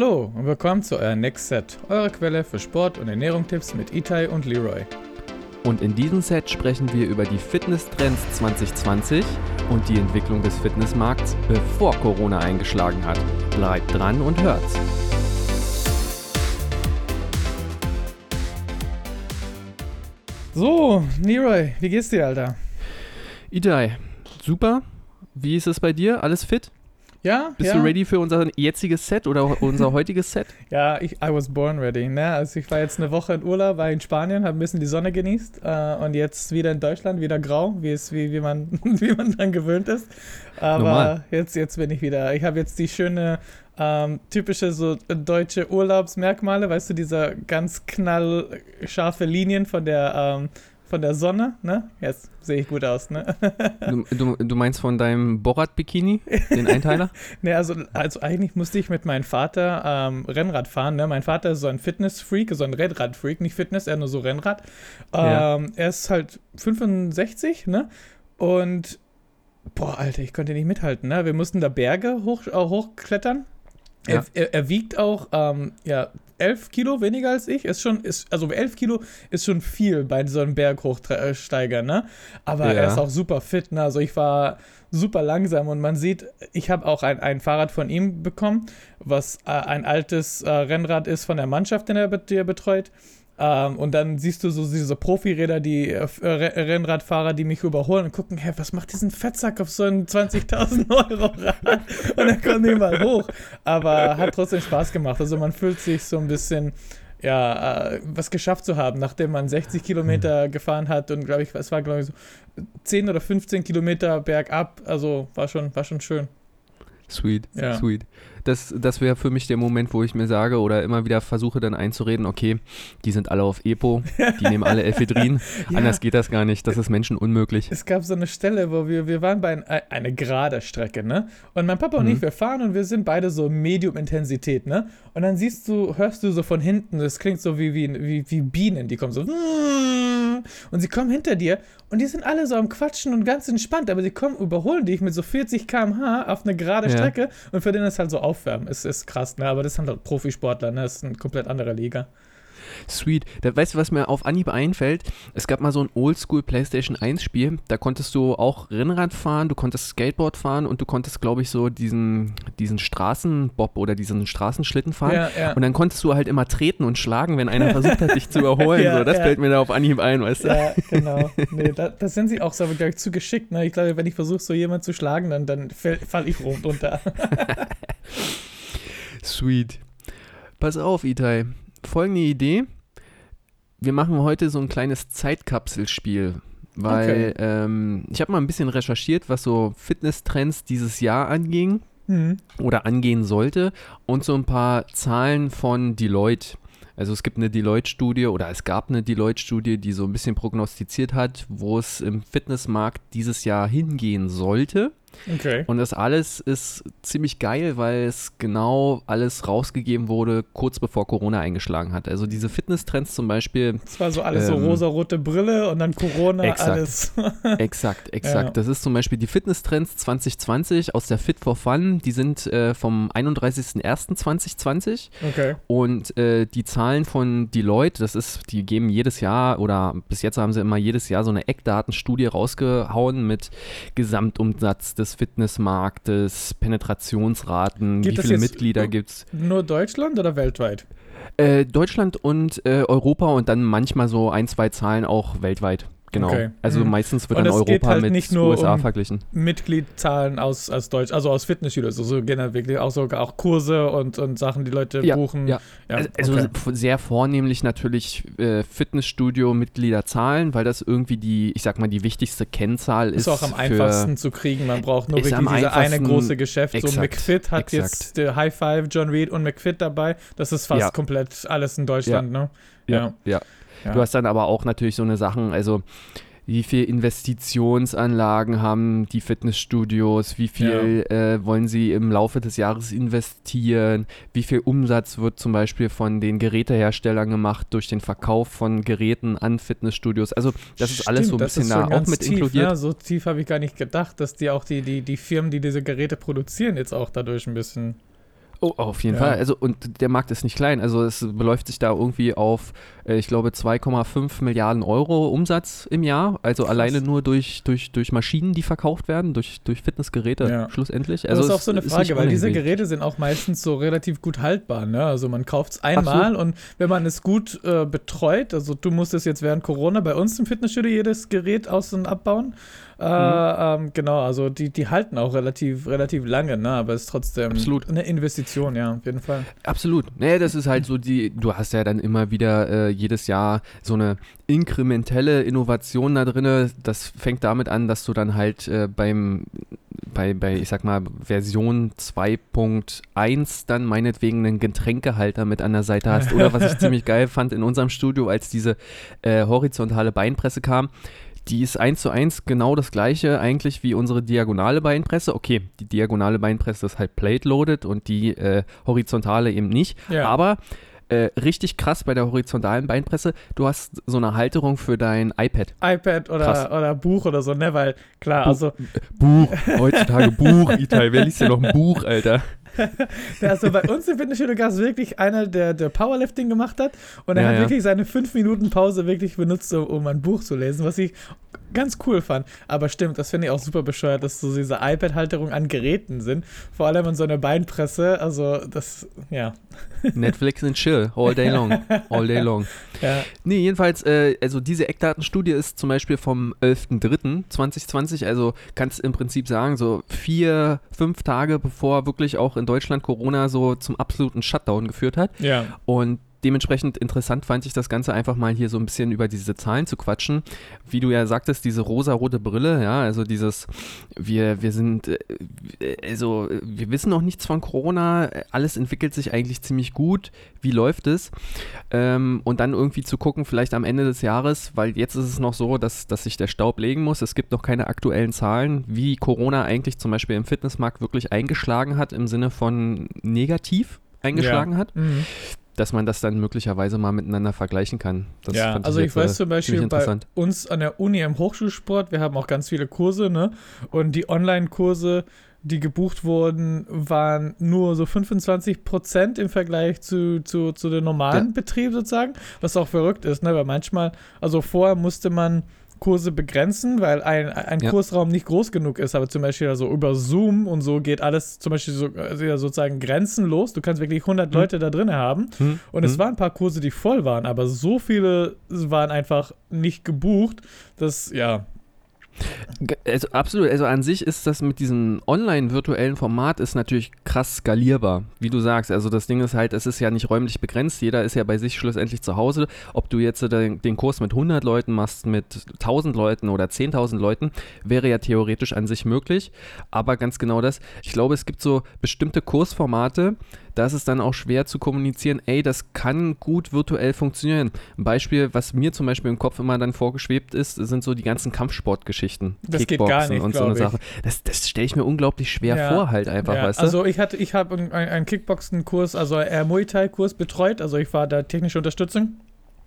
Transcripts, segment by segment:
Hallo und willkommen zu euer Next Set, eure Quelle für Sport- und Ernährungstipps mit Itai und Leroy. Und in diesem Set sprechen wir über die Fitness-Trends 2020 und die Entwicklung des Fitnessmarkts, bevor Corona eingeschlagen hat. Bleibt dran und hört's. So, Leroy, wie geht's dir, Alter? Idai, super. Wie ist es bei dir? Alles fit? Ja, Bist ja. du ready für unser jetziges Set oder unser heutiges Set? Ja, ich, I was born ready. Ne? Also ich war jetzt eine Woche in Urlaub, war in Spanien, habe ein bisschen die Sonne genießt äh, und jetzt wieder in Deutschland, wieder grau, wie es wie, wie man wie man dran gewöhnt ist. Aber Normal. jetzt jetzt bin ich wieder. Ich habe jetzt die schöne ähm, typische so deutsche Urlaubsmerkmale, weißt du, diese ganz knallscharfe Linien von der ähm, von der Sonne, ne? Jetzt sehe ich gut aus, ne? Du, du, du meinst von deinem Borat-Bikini, den Einteiler? Ne, also, also eigentlich musste ich mit meinem Vater ähm, Rennrad fahren. Ne? Mein Vater ist so ein Fitness-Freak, so ein Rennrad-Freak, nicht Fitness, er nur so Rennrad. Ja. Ähm, er ist halt 65, ne? Und boah, Alter, ich konnte nicht mithalten, ne? Wir mussten da Berge hoch, äh, hochklettern. Ja. Er, er, er wiegt auch, ähm, ja, 11 Kilo weniger als ich. Ist schon, ist, also 11 Kilo ist schon viel bei so einem Berg hochsteigern, ne? Aber Ja. er ist auch super fit, ne? Also ich war super langsam und man sieht, ich habe auch ein, ein Fahrrad von ihm bekommen, was äh, ein altes äh, Rennrad ist von der Mannschaft, den er, die er betreut. Ähm, und dann siehst du so diese Profiräder, die äh, äh, Re- Rennradfahrer, die mich überholen und gucken, hä, was macht diesen Fettsack auf so ein 20.000 Euro Rad? Und er kommt nicht mal hoch. Aber hat trotzdem Spaß gemacht. Also man fühlt sich so ein bisschen, ja, äh, was geschafft zu haben, nachdem man 60 Kilometer gefahren hat und glaube ich, es war glaube ich so 10 oder 15 Kilometer bergab. Also war schon, war schon schön. Sweet, Ja. sweet. Das, das wäre für mich der Moment, wo ich mir sage oder immer wieder versuche dann einzureden, okay, die sind alle auf Epo, die nehmen alle Ephedrin, Ja. anders geht das gar nicht, das ist Menschen unmöglich. Es gab so eine Stelle, wo wir, wir waren bei ein, eine gerade Strecke, ne? Und mein Papa und Mhm. ich, wir fahren und wir sind beide so Medium-Intensität, ne? Und dann siehst du, hörst du so von hinten, das klingt so wie, wie, wie, wie Bienen, die kommen so. Und sie kommen hinter dir und die sind alle so am Quatschen und ganz entspannt, aber sie kommen, überholen dich mit so 40 km/h auf eine gerade Ja. Strecke und für den ist halt so Aufwärmen. Es ist krass, ne? Aber das sind halt Profisportler, ne? Das ist eine komplett andere Liga. Sweet. Da, weißt du, was mir auf Anhieb einfällt? Es gab mal so ein Oldschool PlayStation 1 Spiel, da konntest du auch Rennrad fahren, du konntest Skateboard fahren und du konntest, glaube ich, so diesen, diesen Straßenbob oder diesen Straßenschlitten fahren. Ja, ja. Und dann konntest du halt immer treten und schlagen, wenn einer versucht hat, dich zu überholen. Ja, so, das fällt mir da auf Anhieb ein, weißt du? Ja, genau. Nee, da, da sind sie auch so, glaube ich, zu geschickt. Ne? Ich glaube, wenn ich versuche, so jemanden zu schlagen, dann, dann falle ich rund runter. Sweet. Pass auf, Itai. Folgende Idee. Wir machen heute so ein kleines Zeitkapselspiel, weil ähm, ich habe mal ein bisschen recherchiert, was so Fitnesstrends dieses Jahr anging Hm. oder angehen sollte und so ein paar Zahlen von Deloitte. Also es gibt eine Deloitte-Studie oder es gab eine Deloitte-Studie, die so ein bisschen prognostiziert hat, wo es im Fitnessmarkt dieses Jahr hingehen sollte. Okay. Und das alles ist ziemlich geil, weil es genau alles rausgegeben wurde, kurz bevor Corona eingeschlagen hat. Also diese Fitnesstrends zum Beispiel, Es war so alles so Ähm, rosa-rote Brille und dann Corona, exakt. alles. exakt, exakt. Ja. Das ist zum Beispiel die Fitnesstrends 2020 aus der Fit for Fun. Die sind äh, vom 31.01.2020 okay. und äh, die Zahlen von Deloitte, das ist, die geben jedes Jahr oder bis jetzt haben sie immer jedes Jahr so eine Eckdatenstudie rausgehauen mit Gesamtumsatz des Fitnessmarktes, Penetrationsraten, Geht wie viele Mitglieder gibt es. Nur Deutschland oder weltweit? Äh, Deutschland und äh, Europa und dann manchmal so ein, zwei Zahlen auch weltweit. Genau. Okay. Also Mhm. meistens wird dann Europa halt mit nicht nur USA um- verglichen. Mitgliedszahlen aus, aus Deutsch, also aus Fitnessstudios, also generell wirklich auch sogar auch Kurse und, und Sachen, die Leute Ja, buchen. ja. also also okay. sehr vornehmlich natürlich äh, Fitnessstudio-Mitgliederzahlen, weil das irgendwie die, ich sag mal, die wichtigste Kennzahl ist. ist auch am einfachsten zu kriegen. Man braucht nur wirklich diese eine große Geschäft. so exakt, McFit hat exakt. jetzt der High Five, John Reed und McFit dabei. Das ist fast Ja. komplett alles in Deutschland, ne? Ja, ja. Ja. Du hast dann aber auch natürlich so eine Sachen, also wie viel Investitionsanlagen haben die Fitnessstudios, wie viel äh, wollen sie im Laufe des Jahres investieren, wie viel Umsatz wird zum Beispiel von den Geräteherstellern gemacht durch den Verkauf von Geräten an Fitnessstudios. Also das ist alles so ein Stimmt, bisschen da auch mit tief, inkludiert. Ne? So tief habe ich gar nicht gedacht, dass die auch die, die, die Firmen, die diese Geräte produzieren, jetzt auch dadurch ein bisschen. Oh, auf jeden ja. Fall. Also, und der Markt ist nicht klein. Also, es beläuft sich da irgendwie auf, ich glaube, 2,5 Milliarden Euro Umsatz im Jahr. Also, Krass. alleine nur durch, durch, durch Maschinen, die verkauft werden, durch, durch Fitnessgeräte ja. schlussendlich. Also, das ist auch so eine Frage, weil diese Geräte sind auch meistens so relativ gut haltbar. Ne? Also, man kauft es einmal Absolut. und wenn man es gut äh, betreut, also, du musstest jetzt während Corona bei uns im Fitnessstudio jedes Gerät aus- und abbauen. Äh, mhm. ähm, genau, also die, die halten auch relativ, relativ lange, ne? aber es ist trotzdem Absolut. eine Investition, ja, auf jeden Fall. Absolut. Nee, das ist halt so die, du hast ja dann immer wieder äh, jedes Jahr so eine inkrementelle Innovation da drin. Das fängt damit an, dass du dann halt äh, beim bei, bei, ich sag mal, Version 2.1 dann meinetwegen einen Getränkehalter mit an der Seite hast. Oder was ich ziemlich geil fand in unserem Studio, als diese äh, horizontale Beinpresse kam die ist eins zu eins genau das gleiche eigentlich wie unsere diagonale Beinpresse. Okay, die diagonale Beinpresse ist halt plate-loaded und die äh, horizontale eben nicht. Ja. Aber äh, richtig krass bei der horizontalen Beinpresse, du hast so eine Halterung für dein iPad. iPad oder, oder Buch oder so, ne? Weil klar, Buch, also. Buch, heutzutage Buch, Itai, wer liest ja noch ein Buch, Alter? also bei uns im Fitnessstudio gab es wirklich einer, der, der Powerlifting gemacht hat und er ja, hat ja. wirklich seine 5 Minuten Pause wirklich benutzt, um ein Buch zu lesen, was ich ganz cool fand. Aber stimmt, das finde ich auch super bescheuert, dass so diese iPad-Halterungen an Geräten sind. Vor allem an so einer Beinpresse. Also das, ja. Netflix and chill, all day long. All day long. Ja. Nee, jedenfalls, äh, also diese Eckdatenstudie ist zum Beispiel vom 11.03.2020, also kannst im Prinzip sagen, so vier, fünf Tage bevor wirklich auch in Deutschland Corona so zum absoluten Shutdown geführt hat. Ja. Und dementsprechend interessant fand ich das Ganze einfach mal hier so ein bisschen über diese Zahlen zu quatschen. Wie du ja sagtest, diese rosa-rote Brille, ja, also dieses, wir, wir sind, äh, also wir wissen noch nichts von Corona, alles entwickelt sich eigentlich ziemlich gut. Wie läuft es? Ähm, und dann irgendwie zu gucken, vielleicht am Ende des Jahres, weil jetzt ist es noch so, dass, dass sich der Staub legen muss. Es gibt noch keine aktuellen Zahlen, wie Corona eigentlich zum Beispiel im Fitnessmarkt wirklich eingeschlagen hat, im Sinne von negativ eingeschlagen ja. hat. Mhm dass man das dann möglicherweise mal miteinander vergleichen kann. Das ja, also ich, ich weiß äh, zum Beispiel bei uns an der Uni im Hochschulsport, wir haben auch ganz viele Kurse, ne? Und die Online-Kurse, die gebucht wurden, waren nur so 25 Prozent im Vergleich zu, zu, zu dem normalen ja. Betrieb sozusagen, was auch verrückt ist, ne? Weil manchmal, also vorher musste man Kurse begrenzen, weil ein, ein ja. Kursraum nicht groß genug ist. Aber zum Beispiel also über Zoom und so geht alles zum Beispiel so, also sozusagen grenzenlos. Du kannst wirklich 100 hm. Leute da drin haben. Hm. Und hm. es waren ein paar Kurse, die voll waren, aber so viele waren einfach nicht gebucht, dass, ja, also absolut, also an sich ist das mit diesem online-virtuellen Format ist natürlich krass skalierbar, wie du sagst. Also das Ding ist halt, es ist ja nicht räumlich begrenzt, jeder ist ja bei sich schlussendlich zu Hause. Ob du jetzt den, den Kurs mit 100 Leuten machst, mit 1000 Leuten oder 10.000 Leuten, wäre ja theoretisch an sich möglich. Aber ganz genau das, ich glaube, es gibt so bestimmte Kursformate, da ist es dann auch schwer zu kommunizieren, ey, das kann gut virtuell funktionieren. Ein Beispiel, was mir zum Beispiel im Kopf immer dann vorgeschwebt ist, sind so die ganzen Kampfsportgeschichten. Das Kickboxen geht gar nicht, und so eine Sache. Das, das stelle ich mir unglaublich schwer ja. vor, halt einfach, ja. weißt du? Also ich hatte, ich habe einen, einen Kickboxen-Kurs, also eher Muay Thai-Kurs betreut, also ich war da technische Unterstützung.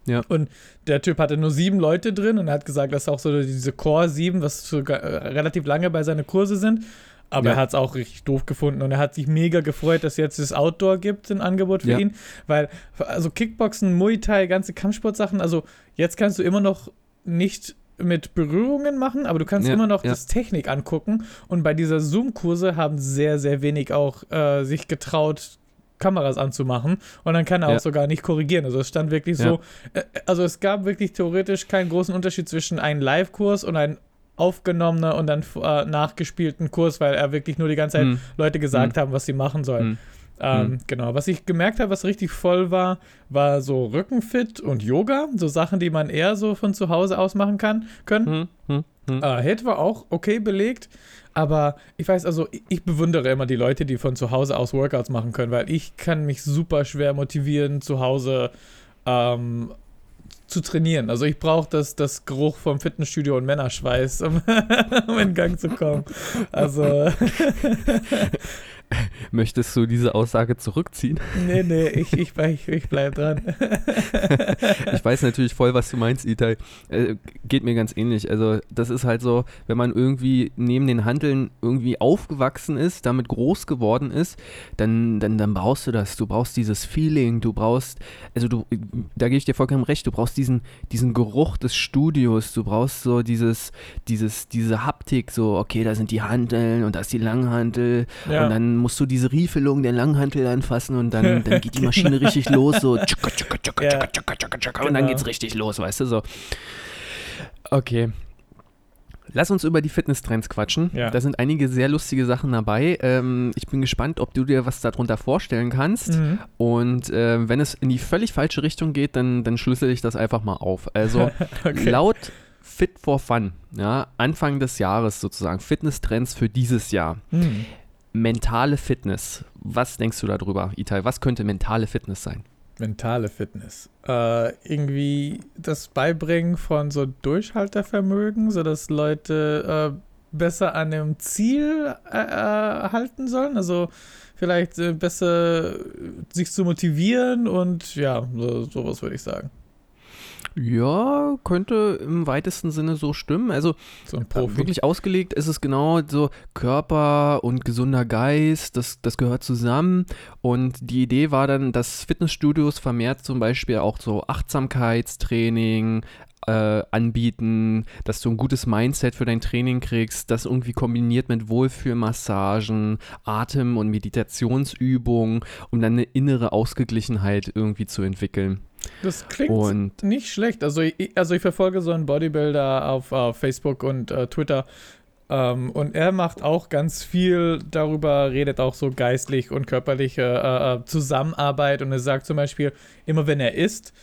Ja. Und der Typ hatte nur sieben Leute drin und hat gesagt, dass auch so diese Core 7, was sogar, äh, relativ lange bei seinen Kurse sind. Aber ja. er hat es auch richtig doof gefunden und er hat sich mega gefreut, dass jetzt das Outdoor gibt, ein Angebot für ja. ihn. Weil, also Kickboxen, Muay Thai, ganze Kampfsportsachen, also jetzt kannst du immer noch nicht mit Berührungen machen, aber du kannst ja, immer noch das Technik angucken. Und bei dieser Zoom-Kurse haben sehr, sehr wenig auch äh, sich getraut, Kameras anzumachen und dann kann er ja. auch sogar nicht korrigieren. Also es stand wirklich ja. so, äh, also es gab wirklich theoretisch keinen großen Unterschied zwischen einem Live-Kurs und einem aufgenommener und dann äh, nachgespielten Kurs, weil er wirklich nur die ganze Zeit hm. Leute gesagt hm. haben, was sie machen sollen. Hm. Ähm, hm. Genau, was ich gemerkt habe, was richtig voll war, war so Rückenfit und Yoga, so Sachen, die man eher so von zu Hause aus machen kann, können. Hm. Hm. Äh, Hit war auch okay belegt, aber ich weiß, also ich, ich bewundere immer die Leute, die von zu Hause aus Workouts machen können, weil ich kann mich super schwer motivieren, zu Hause ähm, zu trainieren. Also ich brauche das, das Geruch vom Fitnessstudio und Männerschweiß, um, um in Gang zu kommen. Also Möchtest du diese Aussage zurückziehen? Nee, nee, ich, ich, ich, ich bleib dran. ich weiß natürlich voll, was du meinst, Itai. Äh, geht mir ganz ähnlich. Also, das ist halt so, wenn man irgendwie neben den Handeln irgendwie aufgewachsen ist, damit groß geworden ist, dann, dann, dann brauchst du das. Du brauchst dieses Feeling, du brauchst, also du, da gebe ich dir vollkommen recht, du brauchst diesen, diesen Geruch des Studios, du brauchst so dieses, dieses, diese Haptik, so, okay, da sind die Handeln und da ist die Langhantel ja. und dann musst du diese Riefelung der Langhantel anfassen und dann, dann geht die Maschine richtig los, so und dann genau. geht's richtig los, weißt du, so. Okay. Lass uns über die Fitnesstrends quatschen. Ja. Da sind einige sehr lustige Sachen dabei. Ähm, ich bin gespannt, ob du dir was darunter vorstellen kannst. Mhm. Und äh, wenn es in die völlig falsche Richtung geht, dann, dann schlüssel ich das einfach mal auf. Also okay. laut Fit for Fun, ja, Anfang des Jahres sozusagen, Fitnesstrends für dieses Jahr. Mhm. Mentale Fitness. Was denkst du darüber, Itai? Was könnte mentale Fitness sein? Mentale Fitness. Äh, irgendwie das Beibringen von so Durchhaltevermögen, sodass Leute äh, besser an dem Ziel äh, äh halten sollen. Also vielleicht äh, besser sich zu motivieren und ja, so, sowas würde ich sagen. Ja, könnte im weitesten Sinne so stimmen. Also so wirklich ausgelegt ist es genau so Körper und gesunder Geist, das, das gehört zusammen. Und die Idee war dann, dass Fitnessstudios vermehrt zum Beispiel auch so Achtsamkeitstraining, äh, anbieten, dass du ein gutes Mindset für dein Training kriegst, das irgendwie kombiniert mit Wohlfühlmassagen, Atem- und Meditationsübungen, um dann eine innere Ausgeglichenheit irgendwie zu entwickeln. Das klingt und nicht schlecht. Also ich, also ich verfolge so einen Bodybuilder auf uh, Facebook und uh, Twitter. Um, ähm, und er macht auch ganz viel darüber, redet auch so geistlich und körperliche uh, Zusammenarbeit. Und er sagt zum Beispiel, immer wenn er isst,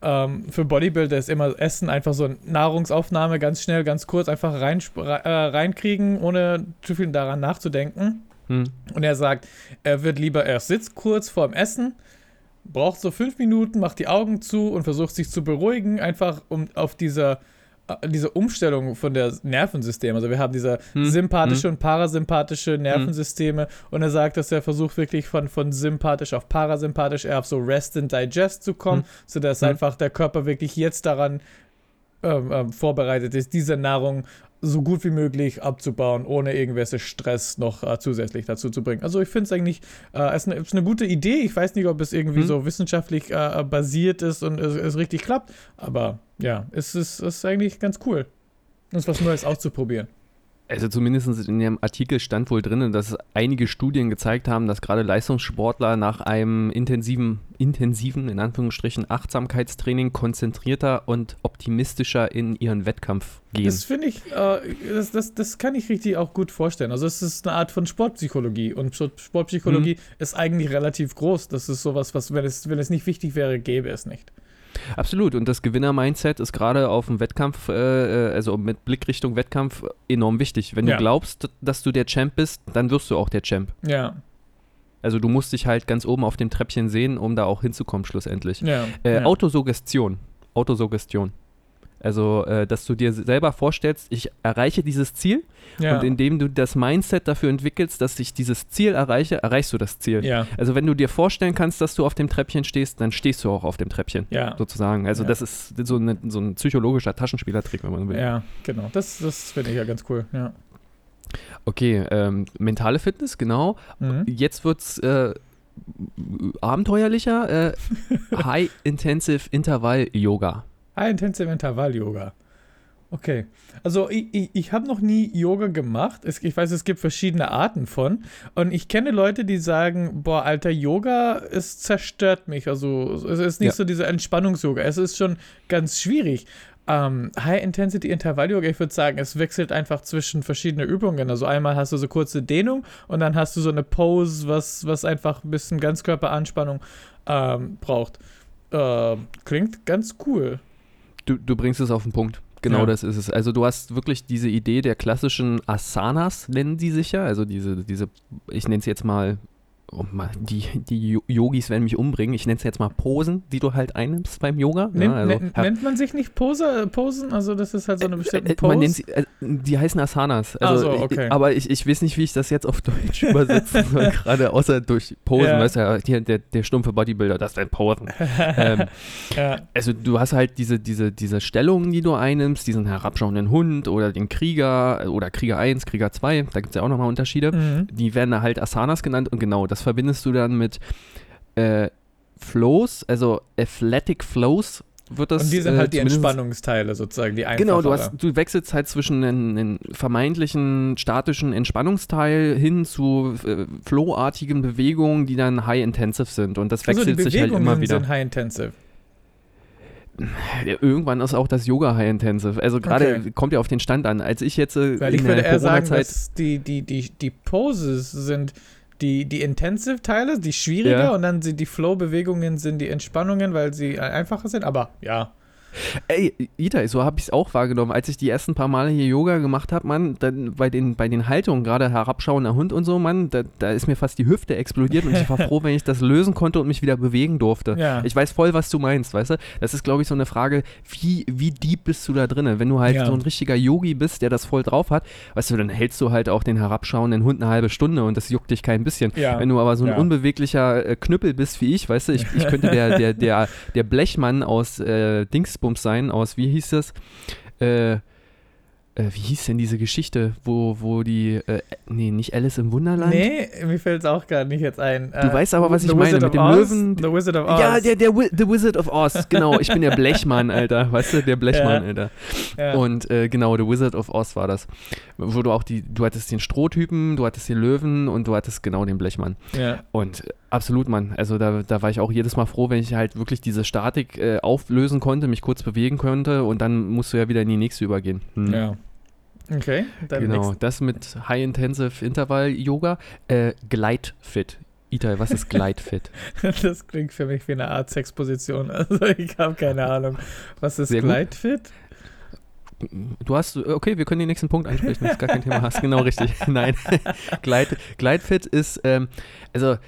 um, ähm, für Bodybuilder ist immer Essen einfach so eine Nahrungsaufnahme, ganz schnell, ganz kurz, einfach rein, reinkriegen, ohne zu viel daran nachzudenken. Hm. Und er sagt, er wird lieber, er sitzt kurz vor dem Essen, braucht so fünf Minuten, macht die Augen zu und versucht sich zu beruhigen, einfach um auf dieser äh, diese Umstellung von der Nervensystem. Also wir haben diese hm. sympathische hm. und parasympathische. Nervensysteme hm. und er sagt, dass er versucht wirklich von, von sympathisch auf parasympathisch eher auf so Rest and Digest zu kommen, hm. sodass hm. einfach der Körper wirklich jetzt daran ähm, ähm, vorbereitet ist, diese Nahrung so gut wie möglich abzubauen, ohne irgendwelche Stress noch äh, zusätzlich dazu zu bringen. Also ich finde es eigentlich, äh, ist, eine, ist eine gute Idee. Ich weiß nicht, ob es irgendwie hm. so wissenschaftlich äh, basiert ist und es, es, richtig klappt, aber ja, es ist, es ist eigentlich ganz cool, uns was Neues auszuprobieren. Also zumindest in dem Artikel stand wohl drin, dass einige Studien gezeigt haben, dass gerade Leistungssportler nach einem intensiven, intensiven, in Anführungsstrichen, Achtsamkeitstraining konzentrierter und optimistischer in ihren Wettkampf gehen. Das finde ich, äh, das, das, das kann ich richtig auch gut vorstellen. Also es ist eine Art von Sportpsychologie und Sportpsychologie mhm. ist eigentlich relativ groß. Das ist sowas, was, wenn es, wenn es nicht wichtig wäre, gäbe es nicht. Absolut. Und das Gewinner-Mindset ist gerade auf dem Wettkampf, äh, äh, also mit Blick Richtung Wettkampf, enorm wichtig. Wenn ja. du glaubst, dass du der Champ bist, dann wirst du auch der Champ. Ja. Also du musst dich halt ganz oben auf dem Treppchen sehen, um da auch hinzukommen schlussendlich. Ja. Äh, ja. Autosuggestion. Autosuggestion. Also, äh, dass du dir selber vorstellst, ich erreiche dieses Ziel ja. und indem du das Mindset dafür entwickelst, dass ich dieses Ziel erreiche, erreichst du das Ziel. Ja. Also, wenn du dir vorstellen kannst, dass du auf dem Treppchen stehst, dann stehst du auch auf dem Treppchen, ja. sozusagen. Also, das ist so, eine, so, ein psychologischer Taschenspielertrick, wenn man will. Ja, genau. Das, das finde ich ja ganz cool, ja. Okay, ähm, mentale Fitness, genau. Mhm. Jetzt wird es äh, abenteuerlicher. Äh, High Intensive Intervall Yoga. Okay. Also ich, ich, ich habe noch nie Yoga gemacht. Es, ich weiß, es gibt verschiedene Arten von. Und ich kenne Leute, die sagen, boah, alter, Yoga, es zerstört mich. Also es ist nicht ja. so diese Entspannungs-Yoga. Es ist schon ganz schwierig. Ähm, High-Intensity-Intervall-Yoga, ich würde sagen, es wechselt einfach zwischen verschiedenen Übungen. Also einmal hast du so kurze Dehnung und dann hast du so eine Pose, was, was einfach ein bisschen Ganzkörperanspannung ähm, braucht. Äh, klingt ganz cool. Du, du bringst es auf den Punkt. Genau ja. das ist es. Also du hast wirklich diese Idee der klassischen Asanas, nennen die sich ja. Also diese, diese ich nenne es jetzt mal, oh die, die Yogis werden mich umbringen. Ich nenne es jetzt mal Posen, die du halt einnimmst beim Yoga. Nennt, ja, also, nennt, nennt man sich nicht Pose, Posen? Also das ist halt so eine bestimmte Pose? Man nennt sie, Die heißen Asanas. Also, so, okay. ich, aber ich, ich weiß nicht, wie ich das jetzt auf Deutsch übersetzen soll, gerade außer durch Posen. Ja. Weißt du, hier, der, der stumpfe Bodybuilder, das ist ein Posen. ähm, Ja. also du hast halt diese, diese, diese Stellungen, die du einnimmst, diesen herabschauenden Hund oder den Krieger äh, oder Krieger 1, Krieger 2, da gibt es ja auch nochmal Unterschiede. Mhm. Die werden da halt Asanas genannt und genau, das verbindest du dann mit äh, Flows, also Athletic Flows wird das Und die sind äh, halt die zumindest- Entspannungsteile sozusagen, die einfacher. Genau, du, hast, du wechselst halt zwischen einem vermeintlichen statischen Entspannungsteil hin zu äh, flowartigen Bewegungen, die dann high-intensive sind. Und das also die wechselt sich halt immer wieder. sind high intensive. Ja, Irgendwann ist auch das Yoga high-intensive. Also gerade Okay. kommt ja auf den Stand an. Als ich jetzt äh, Weil in ich würde der eher sagen, dass die, die, die, die Poses sind die, die Intensive-Teile, die schwieriger Ja. und dann sind die Flow-Bewegungen sind die Entspannungen, weil sie einfacher sind. Aber ja, Ey, Ita, so habe ich es auch wahrgenommen. Als ich die ersten paar Male hier Yoga gemacht habe, Mann, dann bei den, bei den Haltungen, gerade herabschauender Hund und so, Mann, da, da ist mir fast die Hüfte explodiert und ich war froh, wenn ich das lösen konnte und mich wieder bewegen durfte. Ja. Ich weiß voll, was du meinst, weißt du? Das ist, glaube ich, so eine Frage, wie, wie deep bist du da drin? Wenn du halt Ja. so ein richtiger Yogi bist, der das voll drauf hat, weißt du, dann hältst du halt auch den herabschauenden Hund eine halbe Stunde und das juckt dich kein bisschen. Ja. Wenn du aber so ein unbeweglicher äh, Knüppel bist wie ich, weißt du, ich, ich könnte der, der, der, der Blechmann aus äh, Dingsbums sein, aus, wie hieß das? Äh, äh, wie hieß denn diese Geschichte, wo, wo die, äh, nee, nicht Alice im Wunderland? Nee, mir fällt es auch gerade nicht jetzt ein. Du weißt aber, was ich meine, Wizard mit dem Oz? Löwen- The Wizard of Oz. Ja, der, der Wi The Wizard of Oz, genau. Ich bin der Blechmann, Alter. Weißt du, der Blechmann, Ja. Alter. Ja. Und äh, genau, The Wizard of Oz war das. Wo du auch die, du hattest den Strohtypen, du hattest den Löwen und du hattest genau den Blechmann. ja. Und äh, absolut, Mann. Also da, da war ich auch jedes Mal froh, wenn ich halt wirklich diese Statik äh, auflösen konnte, mich kurz bewegen konnte und dann musst du ja wieder in die nächste übergehen. Hm. ja. Okay, dann Genau, nächsten. das mit High-Intensive Intervall-Yoga. Äh, Gleitfit. Itai, was ist Gleitfit? Das klingt für mich wie eine Art Sexposition. Also ich habe keine Ahnung. Was ist Sehr gut. Gleitfit? Du hast, okay, wir können den nächsten Punkt ansprechen, das ist gar kein Thema. Hast genau richtig. Nein, Gleit, Gleitfit ist, ähm, also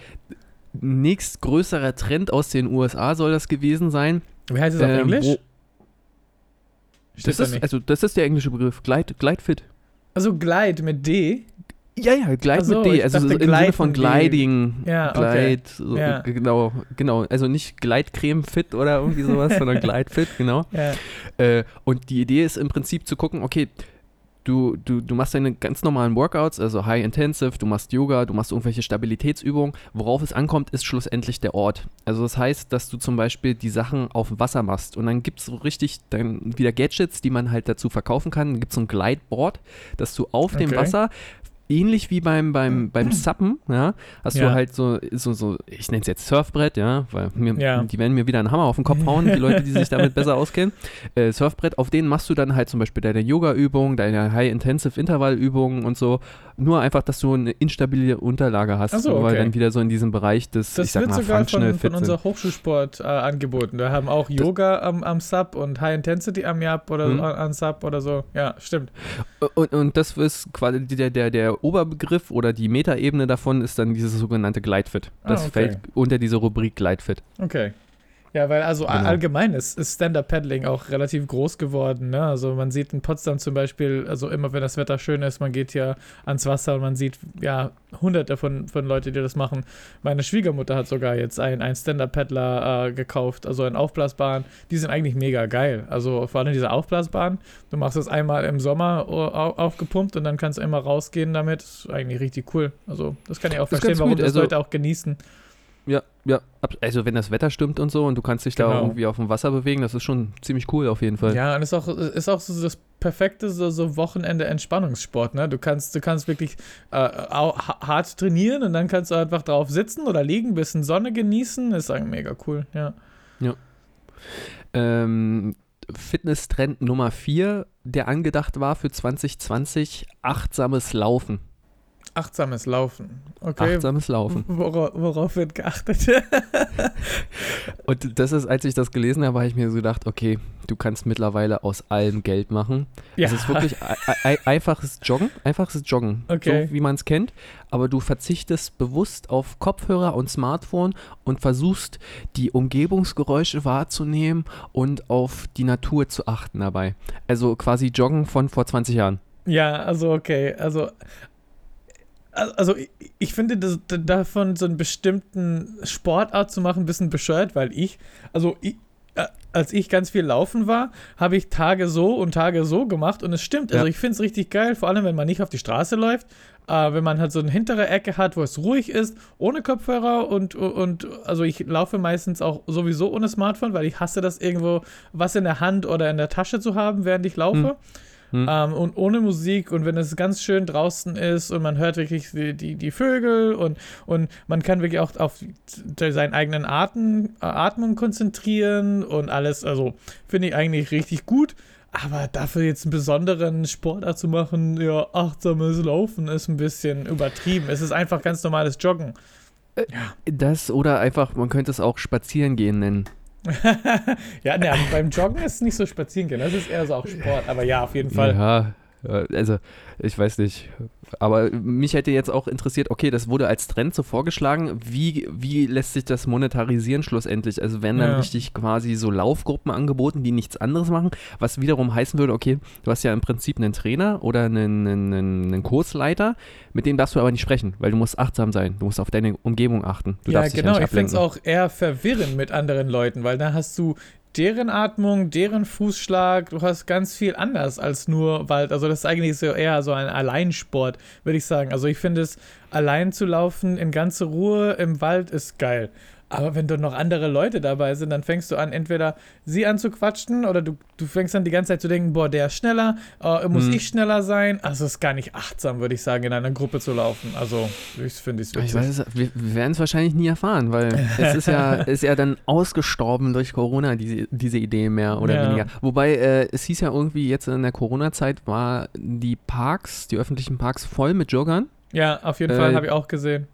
nächstgrößerer Trend aus den USA soll das gewesen sein. Wie heißt es auf Ähm, Englisch? Steht Das da ist, nicht. also das ist der englische Begriff, Gleit, Gleitfit. Also Glide mit D. Ja, ja, Gleit Ach so, mit D, also dachte, im Sinne von Gliding, Ja, okay. Gleit, so, Ja. genau, genau, also nicht Gleitcreme fit oder irgendwie sowas, sondern Gleitfit, genau. Ja. Äh, und die Idee ist im Prinzip zu gucken, okay, du, du, du machst deine ganz normalen Workouts, also High Intensive, du machst Yoga, du machst irgendwelche Stabilitätsübungen. Worauf es ankommt, ist schlussendlich der Ort. Also das heißt, dass du zum Beispiel die Sachen auf dem Wasser machst und dann gibt es so richtig dann wieder Gadgets, die man halt dazu verkaufen kann. Dann gibt es so ein Glideboard, dass du auf dem Okay. Wasser Ähnlich wie beim, beim, beim Suppen, ja, hast Ja. du halt so, so, so ich nenne es jetzt Surfbrett, ja, weil mir, Ja. die werden mir wieder einen Hammer auf den Kopf hauen, die Leute, die sich damit besser auskennen äh, Surfbrett, auf denen machst du dann halt zum Beispiel deine Yoga-Übungen, deine High-Intensive-Intervall-Übungen und so. Nur einfach, dass du eine instabile Unterlage hast, so, weil okay. dann wieder so in diesem Bereich des, Das ich sag wird mal, sogar von, von unserer Hochschulsport äh, angeboten. Wir haben auch Yoga am, am Sub und High Intensity am Yap oder Mhm. an Sub oder so. Ja, stimmt. Und, und das ist quasi der, der, der Oberbegriff oder die Metaebene davon ist dann dieses sogenannte Gleitfit. Das Ah, okay. fällt unter diese Rubrik Gleitfit. Okay. Ja, weil also Genau. allgemein ist, ist Stand-Up-Paddling auch relativ groß geworden. Ne? Also man sieht in Potsdam zum Beispiel, also immer wenn das Wetter schön ist, man geht ja ans Wasser und man sieht ja hunderte von, von Leuten, die das machen. Meine Schwiegermutter hat sogar jetzt einen, einen Stand-Up-Paddler äh, gekauft, also einen Aufblasbahn. Die sind eigentlich mega geil. Also vor allem diese Aufblasbahn. Du machst es einmal im Sommer au- au- aufgepumpt und dann kannst du immer rausgehen damit. Ist eigentlich richtig cool. Also das kann ich auch Das verstehen, warum gut. das Also- Leute auch genießen. Ja, ja. Also wenn das Wetter stimmt und so und du kannst dich da Genau. irgendwie auf dem Wasser bewegen, das ist schon ziemlich cool auf jeden Fall. Ja, und ist auch, ist auch so das perfekte so, so Wochenende-Entspannungssport, ne? Du kannst, du kannst wirklich äh, hart trainieren und dann kannst du einfach drauf sitzen oder liegen, bisschen Sonne genießen. Ist eigentlich mega cool, ja. Ähm, Fitness-Trend Nummer 4, der angedacht war für 2020, achtsames Laufen. Achtsames Laufen. Okay. Achtsames Laufen. Worauf, worauf wird geachtet? Und das ist, als ich das gelesen habe, habe ich mir so gedacht, okay, du kannst mittlerweile aus allem Geld machen. Es ist wirklich ei- ei- einfaches Joggen, einfaches Joggen, Okay. so wie man es kennt, aber du verzichtest bewusst auf Kopfhörer und Smartphone und versuchst die Umgebungsgeräusche wahrzunehmen und auf die Natur zu achten dabei. Also quasi Joggen von vor 20 Jahren. Ja, also okay. Also, also ich, ich finde das, davon so einen bestimmten Sportart zu machen ein bisschen bescheuert, weil ich, also ich, als ich ganz viel laufen war, habe ich Tage so und Tage so gemacht und es stimmt. Also ja. ich finde es richtig geil, vor allem wenn man nicht auf die Straße läuft, äh, wenn man halt so eine hintere Ecke hat, wo es ruhig ist, ohne Kopfhörer und, und also ich laufe meistens auch sowieso ohne Smartphone, weil ich hasse das irgendwo was in der Hand oder in der Tasche zu haben, während ich laufe. Hm. Hm. Ähm, und ohne Musik und wenn es ganz schön draußen ist und man hört wirklich die, die, die Vögel und, und man kann wirklich auch auf seinen eigenen Atem, äh, Atmung konzentrieren und alles, also finde ich eigentlich richtig gut. Aber dafür jetzt einen besonderen Sportart zu machen, ja, achtsames Laufen ist ein bisschen übertrieben. Es ist einfach ganz normales Joggen. Äh, ja. Das oder einfach, man könnte es auch spazieren gehen nennen. ja, ne, beim Joggen ist es nicht so spazieren gehen, das ist eher so auch Sport, aber ja, auf jeden Fall. Ja, also ich weiß nicht. Aber mich hätte jetzt auch interessiert, okay, das wurde als Trend so vorgeschlagen. Wie, wie lässt sich das monetarisieren schlussendlich? Also werden dann ja. richtig quasi so Laufgruppen angeboten, die nichts anderes machen, was wiederum heißen würde, okay, du hast ja im Prinzip einen Trainer oder einen, einen, einen Kursleiter, mit dem darfst du aber nicht sprechen, weil du musst achtsam sein. Du musst auf deine Umgebung achten. Du ja, genau. Ja ich finde es auch eher verwirrend mit anderen Leuten, weil da hast du deren Atmung, deren Fußschlag, du hast ganz viel anders als nur Wald. Also das ist eigentlich so eher so ein Alleinsport, würde ich sagen. Also ich finde es, allein zu laufen in ganze Ruhe im Wald ist geil. Aber wenn da noch andere Leute dabei sind, dann fängst du an, entweder sie anzuquatschen oder du, du fängst an die ganze Zeit zu denken, boah, der ist schneller, äh, muss hm. ich schneller sein. Also es ist gar nicht achtsam, würde ich sagen, in einer Gruppe zu laufen. Also ich finde es witzig. Ich weiß, wir, wir werden es wahrscheinlich nie erfahren, weil es ist ja, ist ja dann ausgestorben durch Corona, diese, diese Idee mehr oder ja. weniger. Wobei äh, es hieß ja irgendwie, jetzt in der Corona-Zeit war die Parks, die öffentlichen Parks voll mit Joggern. Ja, auf jeden Fall, äh, habe ich auch gesehen.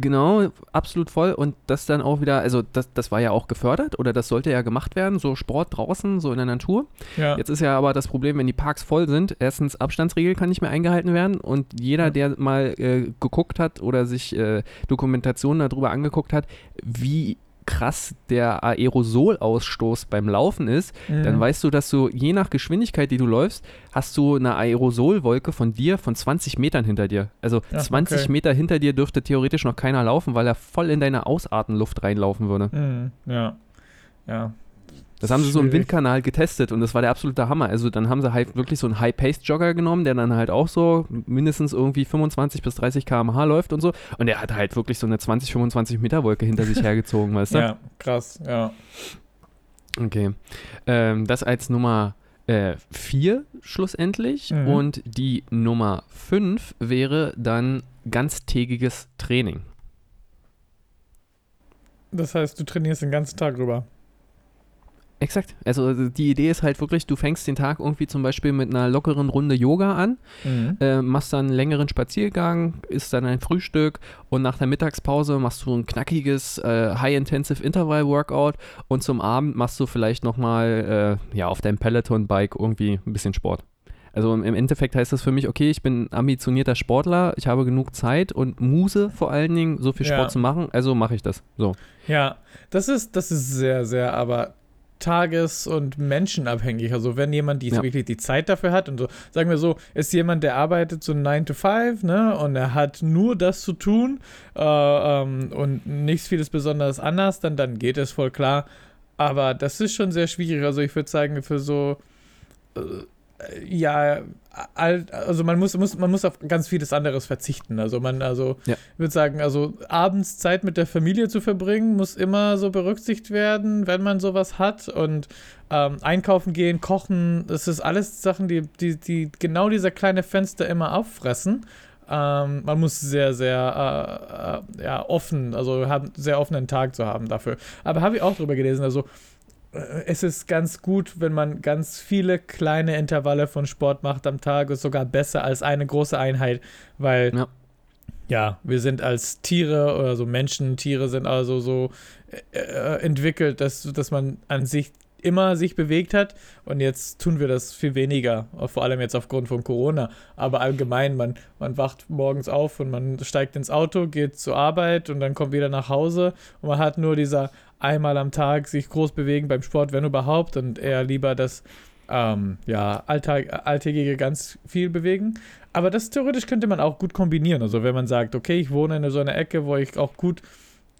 Genau, absolut voll. Und das dann auch wieder, also das, das war ja auch gefördert oder das sollte ja gemacht werden, so Sport draußen, so in der Natur. Ja. Jetzt ist ja aber das Problem, wenn die Parks voll sind, erstens Abstandsregel kann nicht mehr eingehalten werden und jeder, der mal äh, geguckt hat oder sich äh, Dokumentationen darüber angeguckt hat, wie krass der Aerosolausstoß beim Laufen ist, mhm. dann weißt du, dass du je nach Geschwindigkeit, die du läufst, hast du eine Aerosolwolke von dir von 20 Metern hinter dir. Also ja, 20 okay. Meter hinter dir dürfte theoretisch noch keiner laufen, weil er voll in deine Ausatmenluft reinlaufen würde. Mhm. Ja. Ja, das haben sie so im Windkanal getestet und das war der absolute Hammer. Also dann haben sie halt wirklich so einen High-Paced-Jogger genommen, der dann halt auch so mindestens irgendwie 25 bis 30 km/h läuft und so. Und der hat halt wirklich so eine 20, 25 Meter Wolke hinter sich hergezogen, weißt du? Ja, krass, ja. Okay. Ähm, das als Nummer 4 äh, schlussendlich. Mhm. Und die Nummer 5 wäre dann ganztägiges Training. Das heißt, du trainierst den ganzen Tag rüber. Exakt. Also die Idee ist halt wirklich, du fängst den Tag irgendwie zum Beispiel mit einer lockeren Runde Yoga an, mhm. äh, machst dann einen längeren Spaziergang, isst dann ein Frühstück und nach der Mittagspause machst du ein knackiges äh, High-Intensive Interval-Workout und zum Abend machst du vielleicht nochmal äh, ja, auf deinem Peloton-Bike irgendwie ein bisschen Sport. Also im Endeffekt heißt das für mich, okay, ich bin ambitionierter Sportler, ich habe genug Zeit und Muse vor allen Dingen, so viel Sport ja. zu machen, also mache ich das. So. Ja, das ist, das ist sehr, sehr, aber tages- und menschenabhängig. Also wenn jemand die, ja. wirklich die Zeit dafür hat und so, sagen wir so, ist jemand, der arbeitet so 9 to 5, ne, und er hat nur das zu tun äh, ähm, und nichts vieles besonders anders, dann, dann geht es voll klar. Aber das ist schon sehr schwierig. Also ich würde sagen, für so äh, ja, also man muss, muss, man muss auf ganz vieles anderes verzichten. Also man, also ja. ich würde sagen, also abends Zeit mit der Familie zu verbringen, muss immer so berücksichtigt werden, wenn man sowas hat. Und ähm, einkaufen gehen, kochen, das ist alles Sachen, die, die, die genau dieser kleine Fenster immer auffressen. Ähm, man muss sehr, sehr äh, äh, ja, offen, also haben, sehr offenen Tag zu haben dafür. Aber habe ich auch drüber gelesen, also äh, es ist ganz gut, wenn man ganz viele kleine Intervalle von Sport macht am Tag, ist sogar besser als eine große Einheit, weil ja, ja wir sind als Tiere oder so Menschen, Tiere sind also so äh, äh, entwickelt, dass, dass man an sich immer sich bewegt hat. Und jetzt tun wir das viel weniger, vor allem jetzt aufgrund von Corona, aber allgemein, man, man wacht morgens auf und man steigt ins Auto, geht zur Arbeit und dann kommt wieder nach Hause. Und man hat nur dieser einmal am Tag sich groß bewegen beim Sport, wenn überhaupt, und eher lieber das ähm, ja, Alltag, alltägige ganz viel bewegen. Aber das theoretisch könnte man auch gut kombinieren. Also wenn man sagt, okay, ich wohne in so einer Ecke, wo ich auch gut